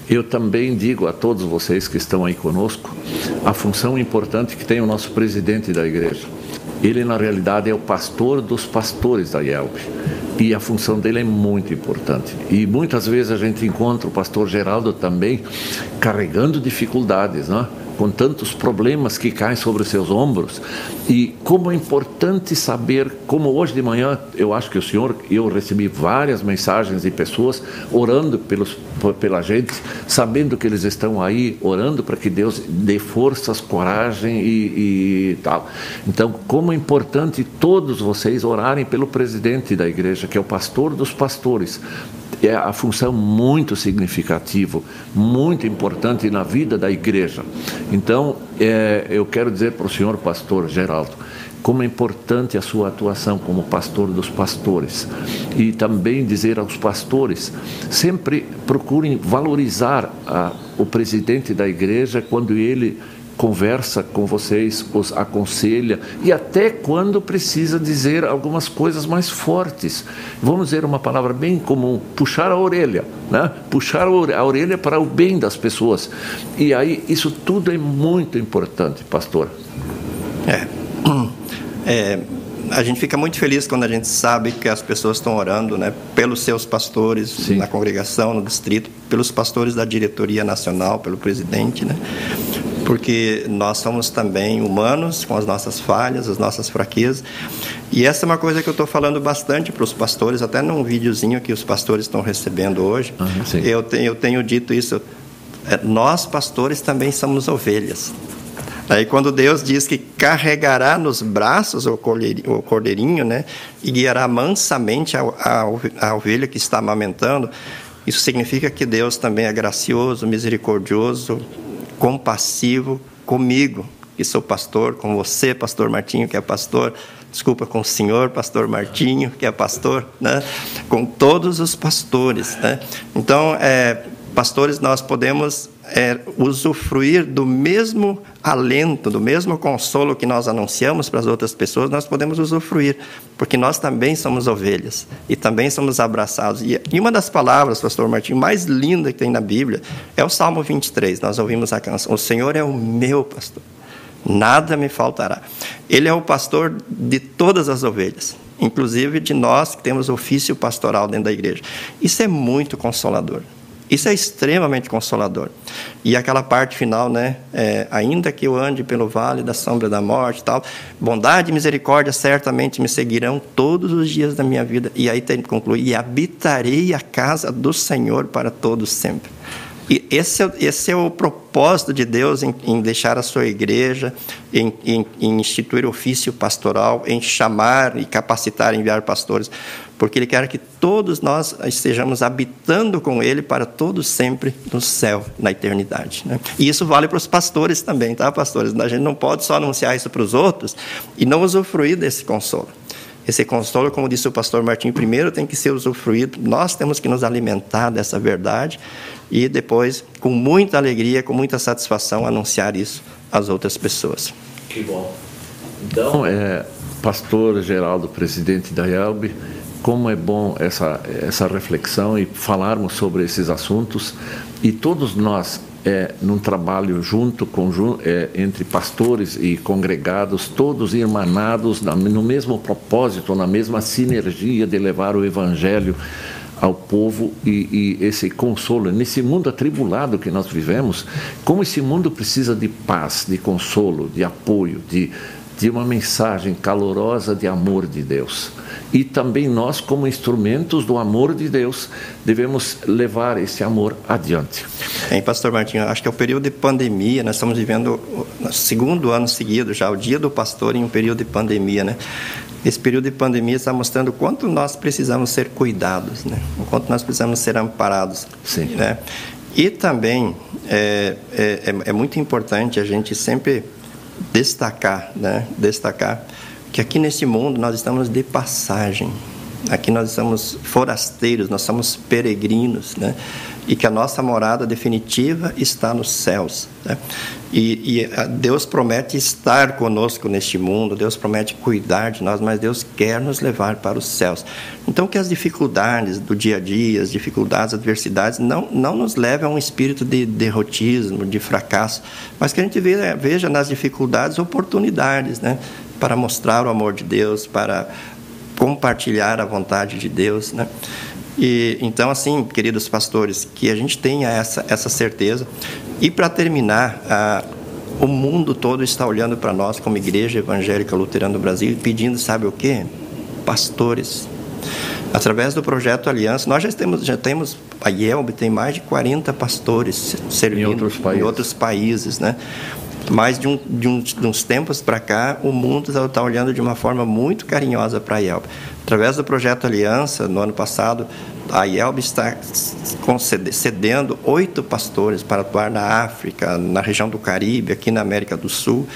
Eu também digo a todos vocês que estão aí conosco a função importante que tem o nosso presidente da igreja. Ele, na realidade, é o pastor dos pastores da IELB. E a função dele é muito importante. E muitas vezes a gente encontra o pastor Geraldo também carregando dificuldades, não é? Com tantos problemas que caem sobre seus ombros. E como é importante saber, como hoje de manhã eu acho que o senhor, eu recebi várias mensagens de pessoas orando pelos, pela gente, sabendo que eles estão aí, orando para que Deus dê forças, coragem e, e tal. Então, como é importante todos vocês orarem pelo presidente da igreja, que é o pastor dos pastores, é a função muito significativa, muito importante na vida da igreja. Então, é, eu quero dizer para o senhor pastor Geraldo, como é importante a sua atuação como pastor dos pastores. E também dizer aos pastores, sempre procurem valorizar a, o presidente da igreja quando ele conversa com vocês, os aconselha e até quando precisa dizer algumas coisas mais fortes. Vamos dizer uma palavra bem comum: puxar a orelha, né? puxar a orelha para o bem das pessoas. E aí, isso tudo é muito importante, pastor. É. é a gente fica muito feliz quando a gente sabe que as pessoas estão orando né, pelos seus pastores Sim. na congregação, no distrito, pelos pastores da diretoria nacional, pelo presidente. Né? Porque nós somos também humanos com as nossas falhas, as nossas fraquezas. E essa é uma coisa que eu estou falando bastante para os pastores, até num videozinho que os pastores estão recebendo hoje. Uhum, eu, tenho, eu tenho dito isso. É, nós, pastores, também somos ovelhas. Aí quando Deus diz que carregará nos braços o cordeirinho, né, e guiará mansamente a, a, a ovelha que está amamentando, isso significa que Deus também é gracioso, misericordioso, compassivo comigo, que sou pastor, com você, pastor Martinho, que é pastor, desculpa, com o senhor, pastor Martinho, que é pastor, né? com todos os pastores. Né? Então, é, pastores, nós podemos é, usufruir do mesmo alento, do mesmo consolo que nós anunciamos para as outras pessoas, nós podemos usufruir, porque nós também somos ovelhas e também somos abraçados. E, uma das palavras, pastor Martinho, mais linda que tem na Bíblia é o Salmo 23. Nós ouvimos a canção: O Senhor é o meu pastor, nada me faltará. Ele é o pastor de todas as ovelhas, inclusive de nós que temos ofício pastoral dentro da igreja. Isso é muito consolador. Isso é extremamente consolador. E aquela parte final, né? É, ainda que eu ande pelo vale da sombra da morte, tal, bondade e misericórdia certamente me seguirão todos os dias da minha vida. E aí tem que concluir: e habitarei a casa do Senhor para todos sempre. E esse é, esse é o propósito de Deus em, em deixar a sua igreja, em, em, em instituir ofício pastoral, em chamar e capacitar, enviar pastores porque Ele quer que todos nós estejamos habitando com Ele para todos sempre no céu, na eternidade. Né? E isso vale para os pastores também, tá, pastores? A gente não pode só anunciar isso para os outros e não usufruir desse consolo. Esse consolo, como disse o pastor Martim, primeiro tem que ser usufruído, nós temos que nos alimentar dessa verdade e depois, com muita alegria, com muita satisfação, anunciar isso às outras pessoas. Que bom. Então, é, pastor Geraldo, presidente da IELB, como é bom essa, essa reflexão e falarmos sobre esses assuntos e todos nós é, num trabalho junto com, é, entre pastores e congregados, todos irmanados no mesmo propósito, na mesma sinergia de levar o Evangelho ao povo e, e, esse consolo. Nesse mundo atribulado que nós vivemos, como esse mundo precisa de paz, de consolo, de apoio, de de uma mensagem calorosa de amor de Deus. E também nós, como instrumentos do amor de Deus, devemos levar esse amor adiante. Bem, Pastor Martinho, acho que é o período de pandemia, nós estamos vivendo o segundo ano seguido já, o dia do pastor em um período de pandemia, né? Esse período de pandemia está mostrando o quanto nós precisamos ser cuidados, né? O quanto nós precisamos ser amparados, Sim. né? E também é, é, é, é muito importante a gente sempre destacar, né? Destacar que aqui nesse mundo nós estamos de passagem. Aqui nós estamos forasteiros, nós somos peregrinos, né? E que a nossa morada definitiva está nos céus. Né? E, e Deus promete estar conosco neste mundo, Deus promete cuidar de nós, mas Deus quer nos levar para os céus. Então, que as dificuldades do dia a dia, as dificuldades, as adversidades, não, não nos levem a um espírito de derrotismo, de fracasso, mas que a gente veja, veja nas dificuldades oportunidades, né? Para mostrar o amor de Deus, para compartilhar a vontade de Deus, né? E então assim, queridos pastores, que a gente tenha essa essa certeza. E para terminar, a, o mundo todo está olhando para nós como igreja evangélica luterana do Brasil, pedindo, sabe o quê? Pastores. Através do projeto Aliança, nós já temos, já temos a IELB tem mais de 40 pastores servindo em outros países, em outros países né? Mas de, um, de, um, de uns tempos para cá, o mundo está tá olhando de uma forma muito carinhosa para a IELB. Através do projeto Aliança, no ano passado, a IELB está cedendo oito pastores para atuar na África, na região do Caribe, aqui na América do Sul.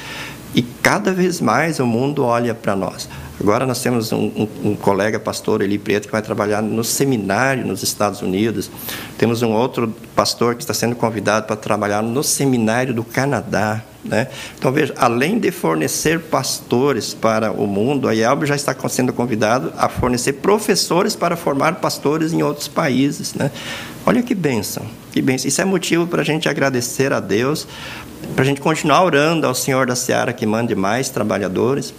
E cada vez mais o mundo olha para nós. Agora nós temos um, um, um, colega pastor, Eli Preto, que vai trabalhar no seminário nos Estados Unidos. Temos um outro pastor que está sendo convidado para trabalhar no seminário do Canadá. Né? Então, veja, além de fornecer pastores para o mundo, a IELB já está sendo convidado a fornecer professores para formar pastores em outros países. Né? Olha que bênção, que bênção. Isso é motivo para a gente agradecer a Deus, para a gente continuar orando ao Senhor da Seara que mande mais trabalhadores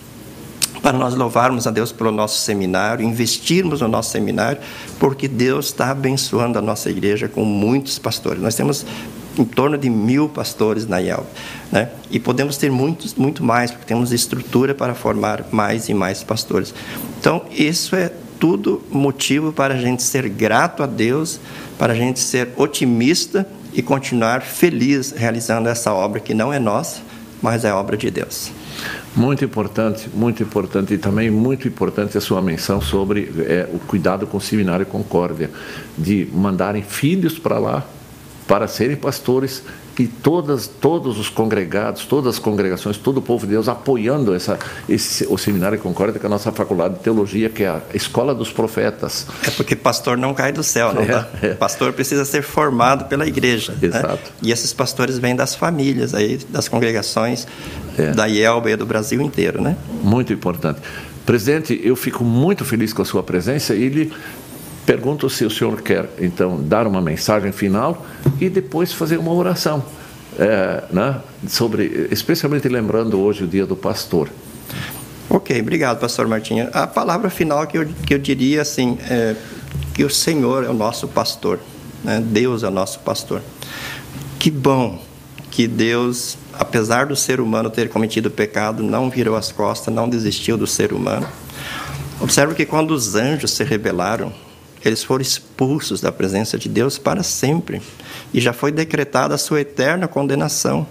para nós louvarmos a Deus pelo nosso seminário, investirmos no nosso seminário, porque Deus está abençoando a nossa igreja com muitos pastores. Nós temos em torno de mil pastores na IELB, né? E podemos ter muitos, muito mais, porque temos estrutura para formar mais e mais pastores. Então, isso é tudo motivo para a gente ser grato a Deus, para a gente ser otimista e continuar feliz realizando essa obra que não é nossa, mas é obra de Deus. Muito importante, muito importante e também muito importante a sua menção sobre é, o cuidado com o Seminário Concórdia, de mandarem filhos para lá para serem pastores e todas, todos os congregados, todas as congregações, todo o povo de Deus apoiando essa, esse, o Seminário Concórdia, que é a nossa faculdade de teologia, que é a escola dos profetas. É porque pastor não cai do céu, não é, tá? é. Pastor precisa ser formado pela igreja. Né? Exato. Né? E esses pastores vêm das famílias, aí, das congregações é. da IELB e do Brasil inteiro, né? Muito importante. Presidente, eu fico muito feliz com a sua presença e lhe Pergunto se o senhor quer, então, dar uma mensagem final e depois fazer uma oração, é, né, sobre, especialmente lembrando hoje o dia do pastor. Ok, obrigado, pastor Martinha. A palavra final que eu, que eu diria assim, é que o Senhor é o nosso pastor, né? Deus é o nosso pastor. Que bom que Deus, apesar do ser humano ter cometido pecado, não virou as costas, não desistiu do ser humano. Observe que quando os anjos se rebelaram, eles foram expulsos da presença de Deus para sempre e já foi decretada a sua eterna condenação.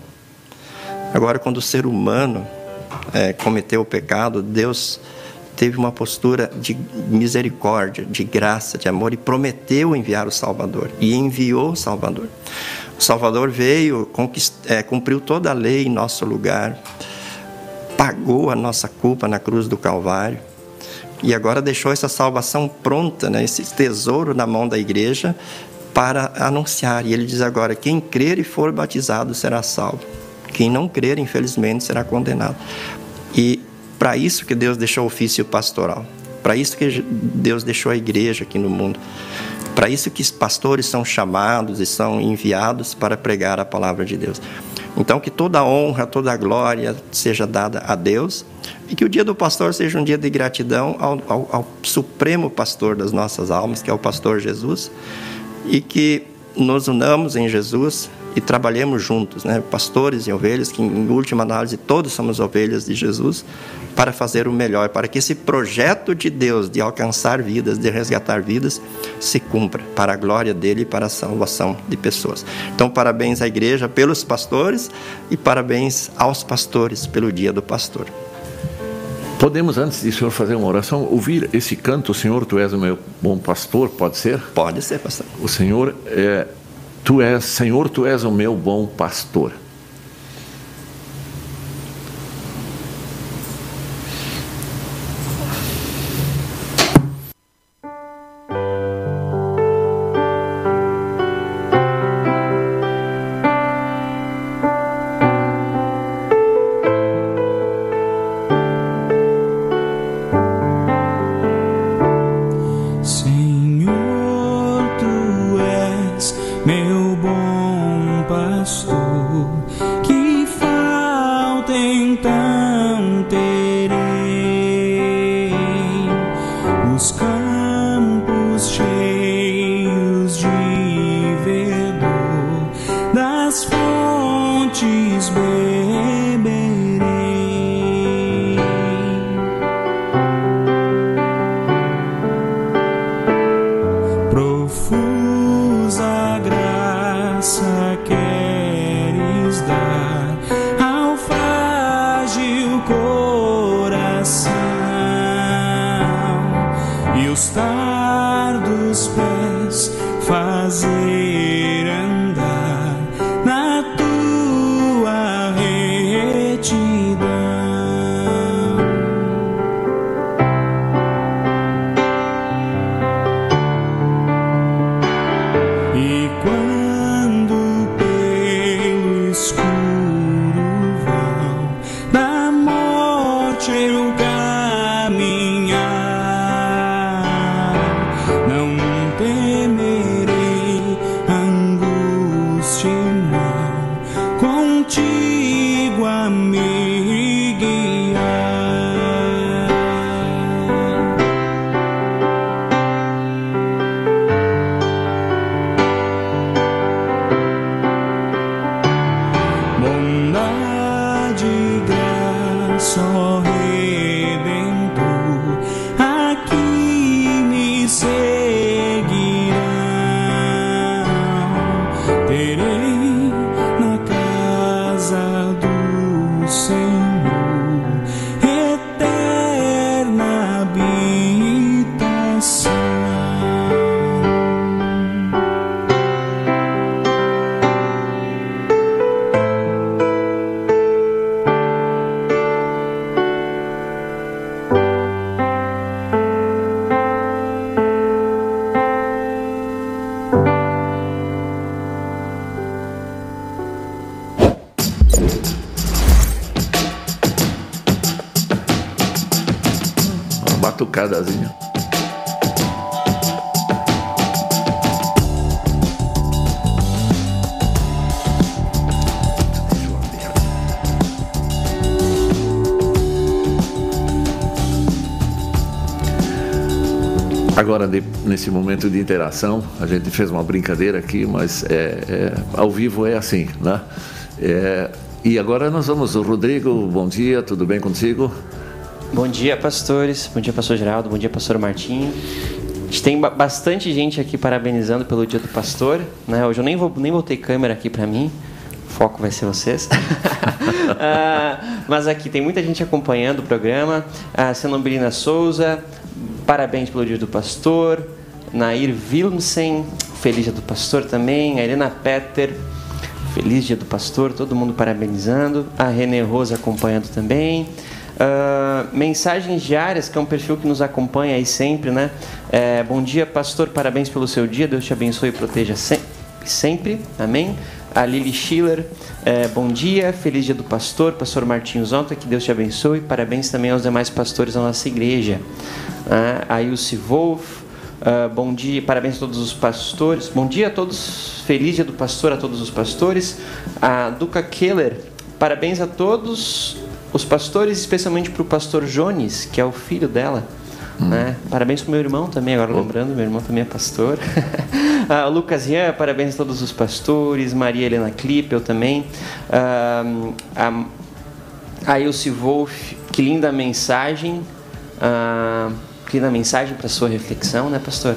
Agora, quando o ser humano é, cometeu o pecado, Deus teve uma postura de misericórdia, de graça, de amor e prometeu enviar o Salvador e enviou o Salvador. O Salvador veio, é, cumpriu toda a lei em nosso lugar, pagou a nossa culpa na cruz do Calvário e agora deixou essa salvação pronta, né, esse tesouro na mão da igreja para anunciar. E ele diz agora: quem crer e for batizado será salvo. Quem não crer, infelizmente, será condenado. E para isso que Deus deixou o ofício pastoral. Para isso que Deus deixou a igreja aqui no mundo. Para isso que os pastores são chamados e são enviados para pregar a palavra de Deus. Então, que toda a honra, toda a glória seja dada a Deus e que o dia do pastor seja um dia de gratidão ao, ao, ao supremo pastor das nossas almas, que é o pastor Jesus, e que nos unamos em Jesus e trabalhemos juntos, né? pastores e ovelhas, que em última análise todos somos ovelhas de Jesus, para fazer o melhor, para que esse projeto de Deus de alcançar vidas, de resgatar vidas, se cumpra para a glória dele e para a salvação de pessoas. Então, parabéns à igreja pelos pastores e parabéns aos pastores pelo dia do pastor. Podemos, antes de o senhor fazer uma oração, ouvir esse canto, Senhor, Tu és o meu bom pastor, pode ser? Pode ser, pastor. O Senhor é, Tu és, Senhor, Tu és o meu bom pastor. Nesse momento de interação, a gente fez uma brincadeira aqui, mas é, é, ao vivo é assim, né? É, e agora nós vamos, Rodrigo, bom dia, tudo bem contigo? Bom dia, pastores. Bom dia, pastor Geraldo. Bom dia, pastor Martim. A gente tem bastante gente aqui parabenizando pelo dia do pastor. Né? Hoje eu nem, vou, nem botei câmera aqui para mim. O foco vai ser vocês. uh, mas aqui tem muita gente acompanhando o programa. A Senombrina Souza, parabéns pelo dia do pastor. Nair Wilmsen, feliz dia do pastor também. A Helena Petter, feliz dia do pastor. Todo mundo parabenizando. A Renê Rosa acompanhando também. Uh, mensagens diárias, que é um perfil que nos acompanha aí sempre, né? É, bom dia, pastor, parabéns pelo seu dia, Deus te abençoe e proteja se sempre, amém? A Lili Schiller, é, bom dia, feliz dia do pastor, pastor Martinho Zonta, que Deus te abençoe, parabéns também aos demais pastores da nossa igreja. Uh, a Ilse Wolf, uh, bom dia, parabéns a todos os pastores, bom dia a todos, feliz dia do pastor a todos os pastores. A Duca Keller, parabéns a todos os pastores, especialmente para o pastor Jones, que é o filho dela, Hum. Né? Parabéns para meu irmão também, agora oh. lembrando, meu irmão também é pastor. ah, Lucas Ian, parabéns a todos os pastores. Maria Helena Klippel também. Ah, a, a Ilse Wolf, que linda mensagem. Ah, que linda mensagem para sua reflexão, né, pastor?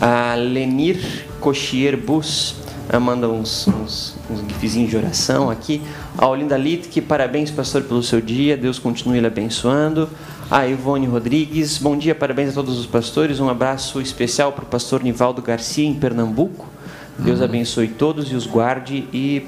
A Lenir Cochier Bus manda uns, uns, uns gifzinhos de oração aqui. A Olinda Litke, parabéns, pastor, pelo seu dia. Deus continue lhe abençoando. A Ivone Rodrigues, bom dia, parabéns a todos os pastores. Um abraço especial para o pastor Nivaldo Garcia, em Pernambuco. Deus uhum. abençoe todos e os guarde e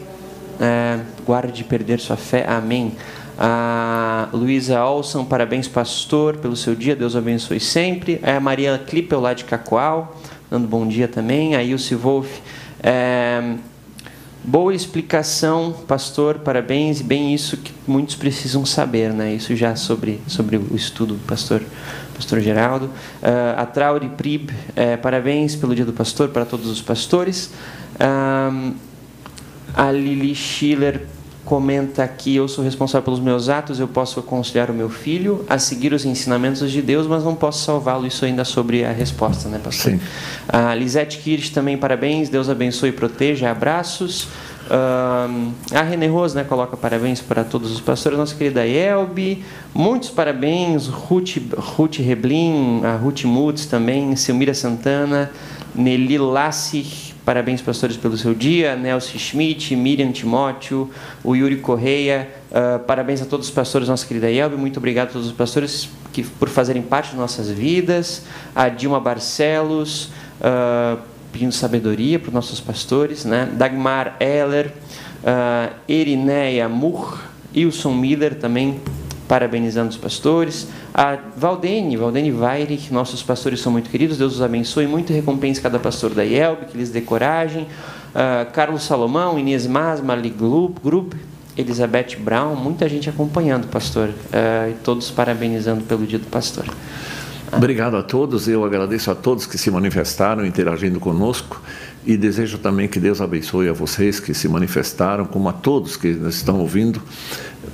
é, guarde de perder sua fé. Amém. A Luísa Olson, parabéns, pastor, pelo seu dia. Deus abençoe sempre. A Maria Klippel, lá de Cacoal, dando bom dia também. A Ilse Wolf, é, boa explicação, pastor, parabéns, bem isso que muitos precisam saber, né? Isso já sobre, sobre o estudo do pastor, pastor Geraldo. Uh, a Trauri Prib, é, parabéns pelo dia do pastor para todos os pastores. A Lili Schiller, comenta aqui: Eu sou responsável pelos meus atos, eu posso aconselhar o meu filho a seguir os ensinamentos de Deus, mas não posso salvá-lo. Isso ainda sobre a resposta, né, pastor? Sim. A Lisete Kirsch também, parabéns. Deus abençoe e proteja. Abraços. Uh, a René Rose né, coloca parabéns para todos os pastores, nossa querida Elbe, muitos parabéns, Ruth, Ruth Reblin, a Ruth Mutz também, Silmira Santana, Nelly Lassi, Parabéns, pastores, pelo seu dia. Nelson Schmidt, Miriam Timóteo, o Yuri Correia. Uh, parabéns a todos os pastores, nossa querida Elbe. Muito obrigado a todos os pastores que, por fazerem parte de nossas vidas. A Dilma Barcelos, uh, pedindo sabedoria para os nossos pastores. Né? Dagmar Eller, uh, Erineia Mur, Wilson Miller também parabenizando os pastores. A Valdene, Valdene Vaire, que nossos pastores são muito queridos, Deus os abençoe muito recompense cada pastor da IELB, que lhes dê coragem. Uh, Carlos Salomão, Inês Mas, Marli Group, Elizabeth Brown, muita gente acompanhando, pastor, uh, e todos parabenizando pelo dia do pastor. Obrigado a todos, eu agradeço a todos que se manifestaram interagindo conosco e desejo também que Deus abençoe a vocês que se manifestaram, como a todos que estão ouvindo,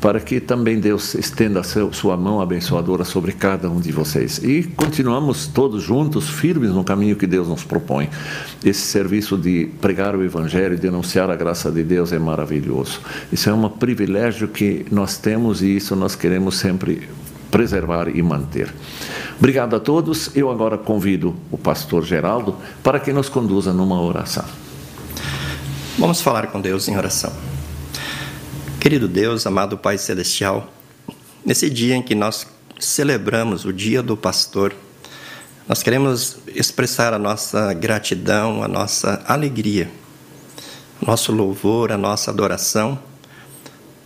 para que também Deus estenda a sua mão abençoadora sobre cada um de vocês. E continuamos todos juntos, firmes no caminho que Deus nos propõe. Esse serviço de pregar o Evangelho e de anunciar a graça de Deus é maravilhoso. Isso é um privilégio que nós temos e isso nós queremos sempre preservar e manter. Obrigado a todos. Eu agora convido o pastor Geraldo para que nos conduza numa oração. Vamos falar com Deus em oração. Querido Deus, amado Pai Celestial, nesse dia em que nós celebramos o Dia do Pastor, nós queremos expressar a nossa gratidão, a nossa alegria, nosso louvor, a nossa adoração,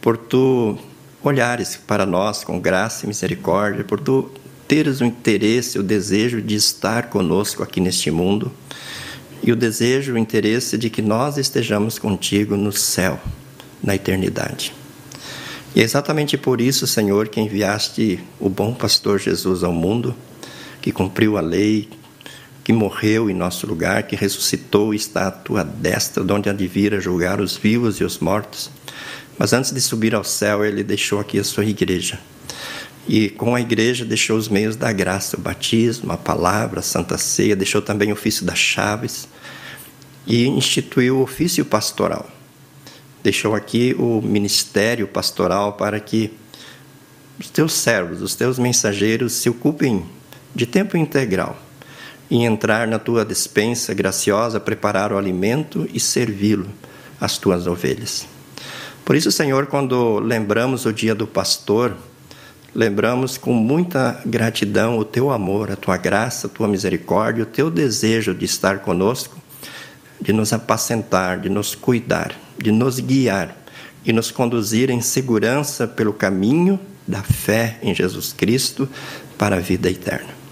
por tu olhares para nós com graça e misericórdia, por tu teres o interesse, o desejo de estar conosco aqui neste mundo e o desejo, o interesse de que nós estejamos contigo no céu, na eternidade. E é exatamente por isso, Senhor, que enviaste o bom pastor Jesus ao mundo, que cumpriu a lei, que morreu em nosso lugar, que ressuscitou e está à tua destra, de onde há de vir a julgar os vivos e os mortos. Mas antes de subir ao céu, ele deixou aqui a sua igreja e com a igreja deixou os meios da graça, o batismo, a palavra, a santa ceia, deixou também o ofício das chaves e instituiu o ofício pastoral. Deixou aqui o ministério pastoral para que os teus servos, os teus mensageiros se ocupem de tempo integral em entrar na tua despensa graciosa, preparar o alimento e servi-lo às tuas ovelhas. Por isso, Senhor, quando lembramos o dia do pastor, lembramos com muita gratidão o teu amor, a tua graça, a tua misericórdia, o teu desejo de estar conosco, de nos apacentar, de nos cuidar, de nos guiar e nos conduzir em segurança pelo caminho da fé em Jesus Cristo para a vida eterna.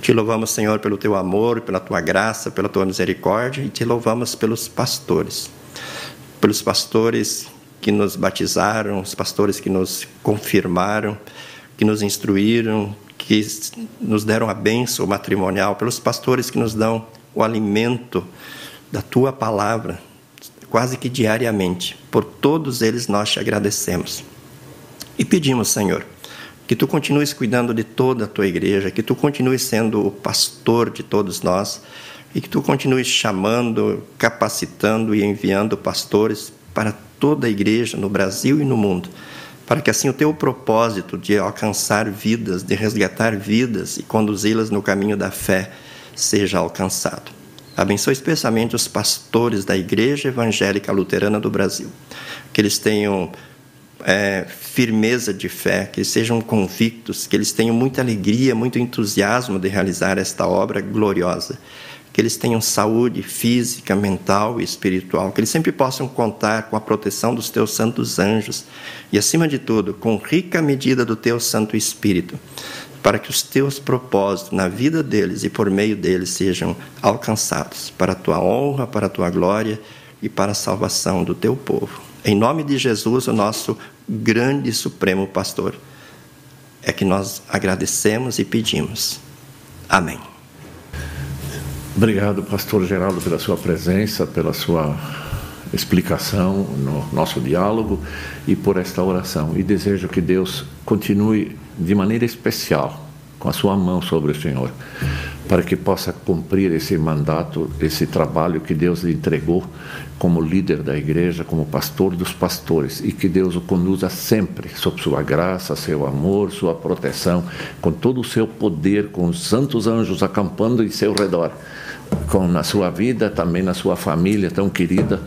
Te louvamos, Senhor, pelo teu amor, pela tua graça, pela tua misericórdia e te louvamos pelos pastores, pelos pastores que nos batizaram, os pastores que nos confirmaram, que nos instruíram, que nos deram a bênção matrimonial, pelos pastores que nos dão o alimento da tua palavra, quase que diariamente. Por todos eles nós te agradecemos. E pedimos, Senhor, Que tu continues cuidando de toda a tua igreja, que tu continues sendo o pastor de todos nós e que tu continues chamando, capacitando e enviando pastores para toda a igreja no Brasil e no mundo, para que assim o teu propósito de alcançar vidas, de resgatar vidas e conduzi-las no caminho da fé seja alcançado. Abençoe especialmente os pastores da Igreja Evangélica Luterana do Brasil, que eles tenham é, firmeza de fé, que sejam convictos, que eles tenham muita alegria, muito entusiasmo de realizar esta obra gloriosa. Que eles tenham saúde física, mental e espiritual, que eles sempre possam contar com a proteção dos teus santos anjos. E, acima de tudo, com rica medida do teu Santo Espírito, para que os teus propósitos na vida deles e por meio deles sejam alcançados, para a tua honra, para a tua glória e para a salvação do teu povo. Em nome de Jesus, o nosso grande e supremo pastor, é que nós agradecemos e pedimos. Amém. Obrigado, pastor Geraldo, pela sua presença, pela sua explicação no nosso diálogo e por esta oração. E desejo que Deus continue de maneira especial com a sua mão sobre o Senhor, para que possa cumprir esse mandato, esse trabalho que Deus lhe entregou como líder da igreja, como pastor dos pastores, e que Deus o conduza sempre sob sua graça, seu amor, sua proteção, com todo o seu poder, com os santos anjos acampando em seu redor com na sua vida, também na sua família tão querida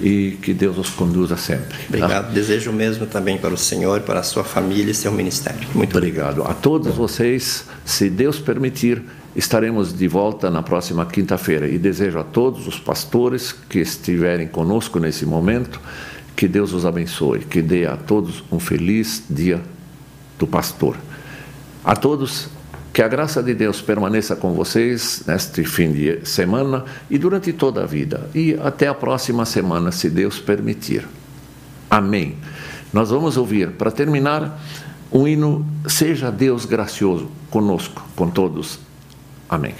e que Deus os conduza sempre. Obrigado. Tá? Desejo mesmo também para o Senhor, para a sua família e seu ministério. Muito obrigado. A todos vocês, se Deus permitir, estaremos de volta na próxima quinta-feira e desejo a todos os pastores que estiverem conosco nesse momento que Deus os abençoe, que dê a todos um feliz dia do pastor. A todos que a graça de Deus permaneça com vocês neste fim de semana e durante toda a vida. E até a próxima semana, se Deus permitir. Amém. Nós vamos ouvir, para terminar, um hino Seja Deus gracioso conosco, com todos. Amém.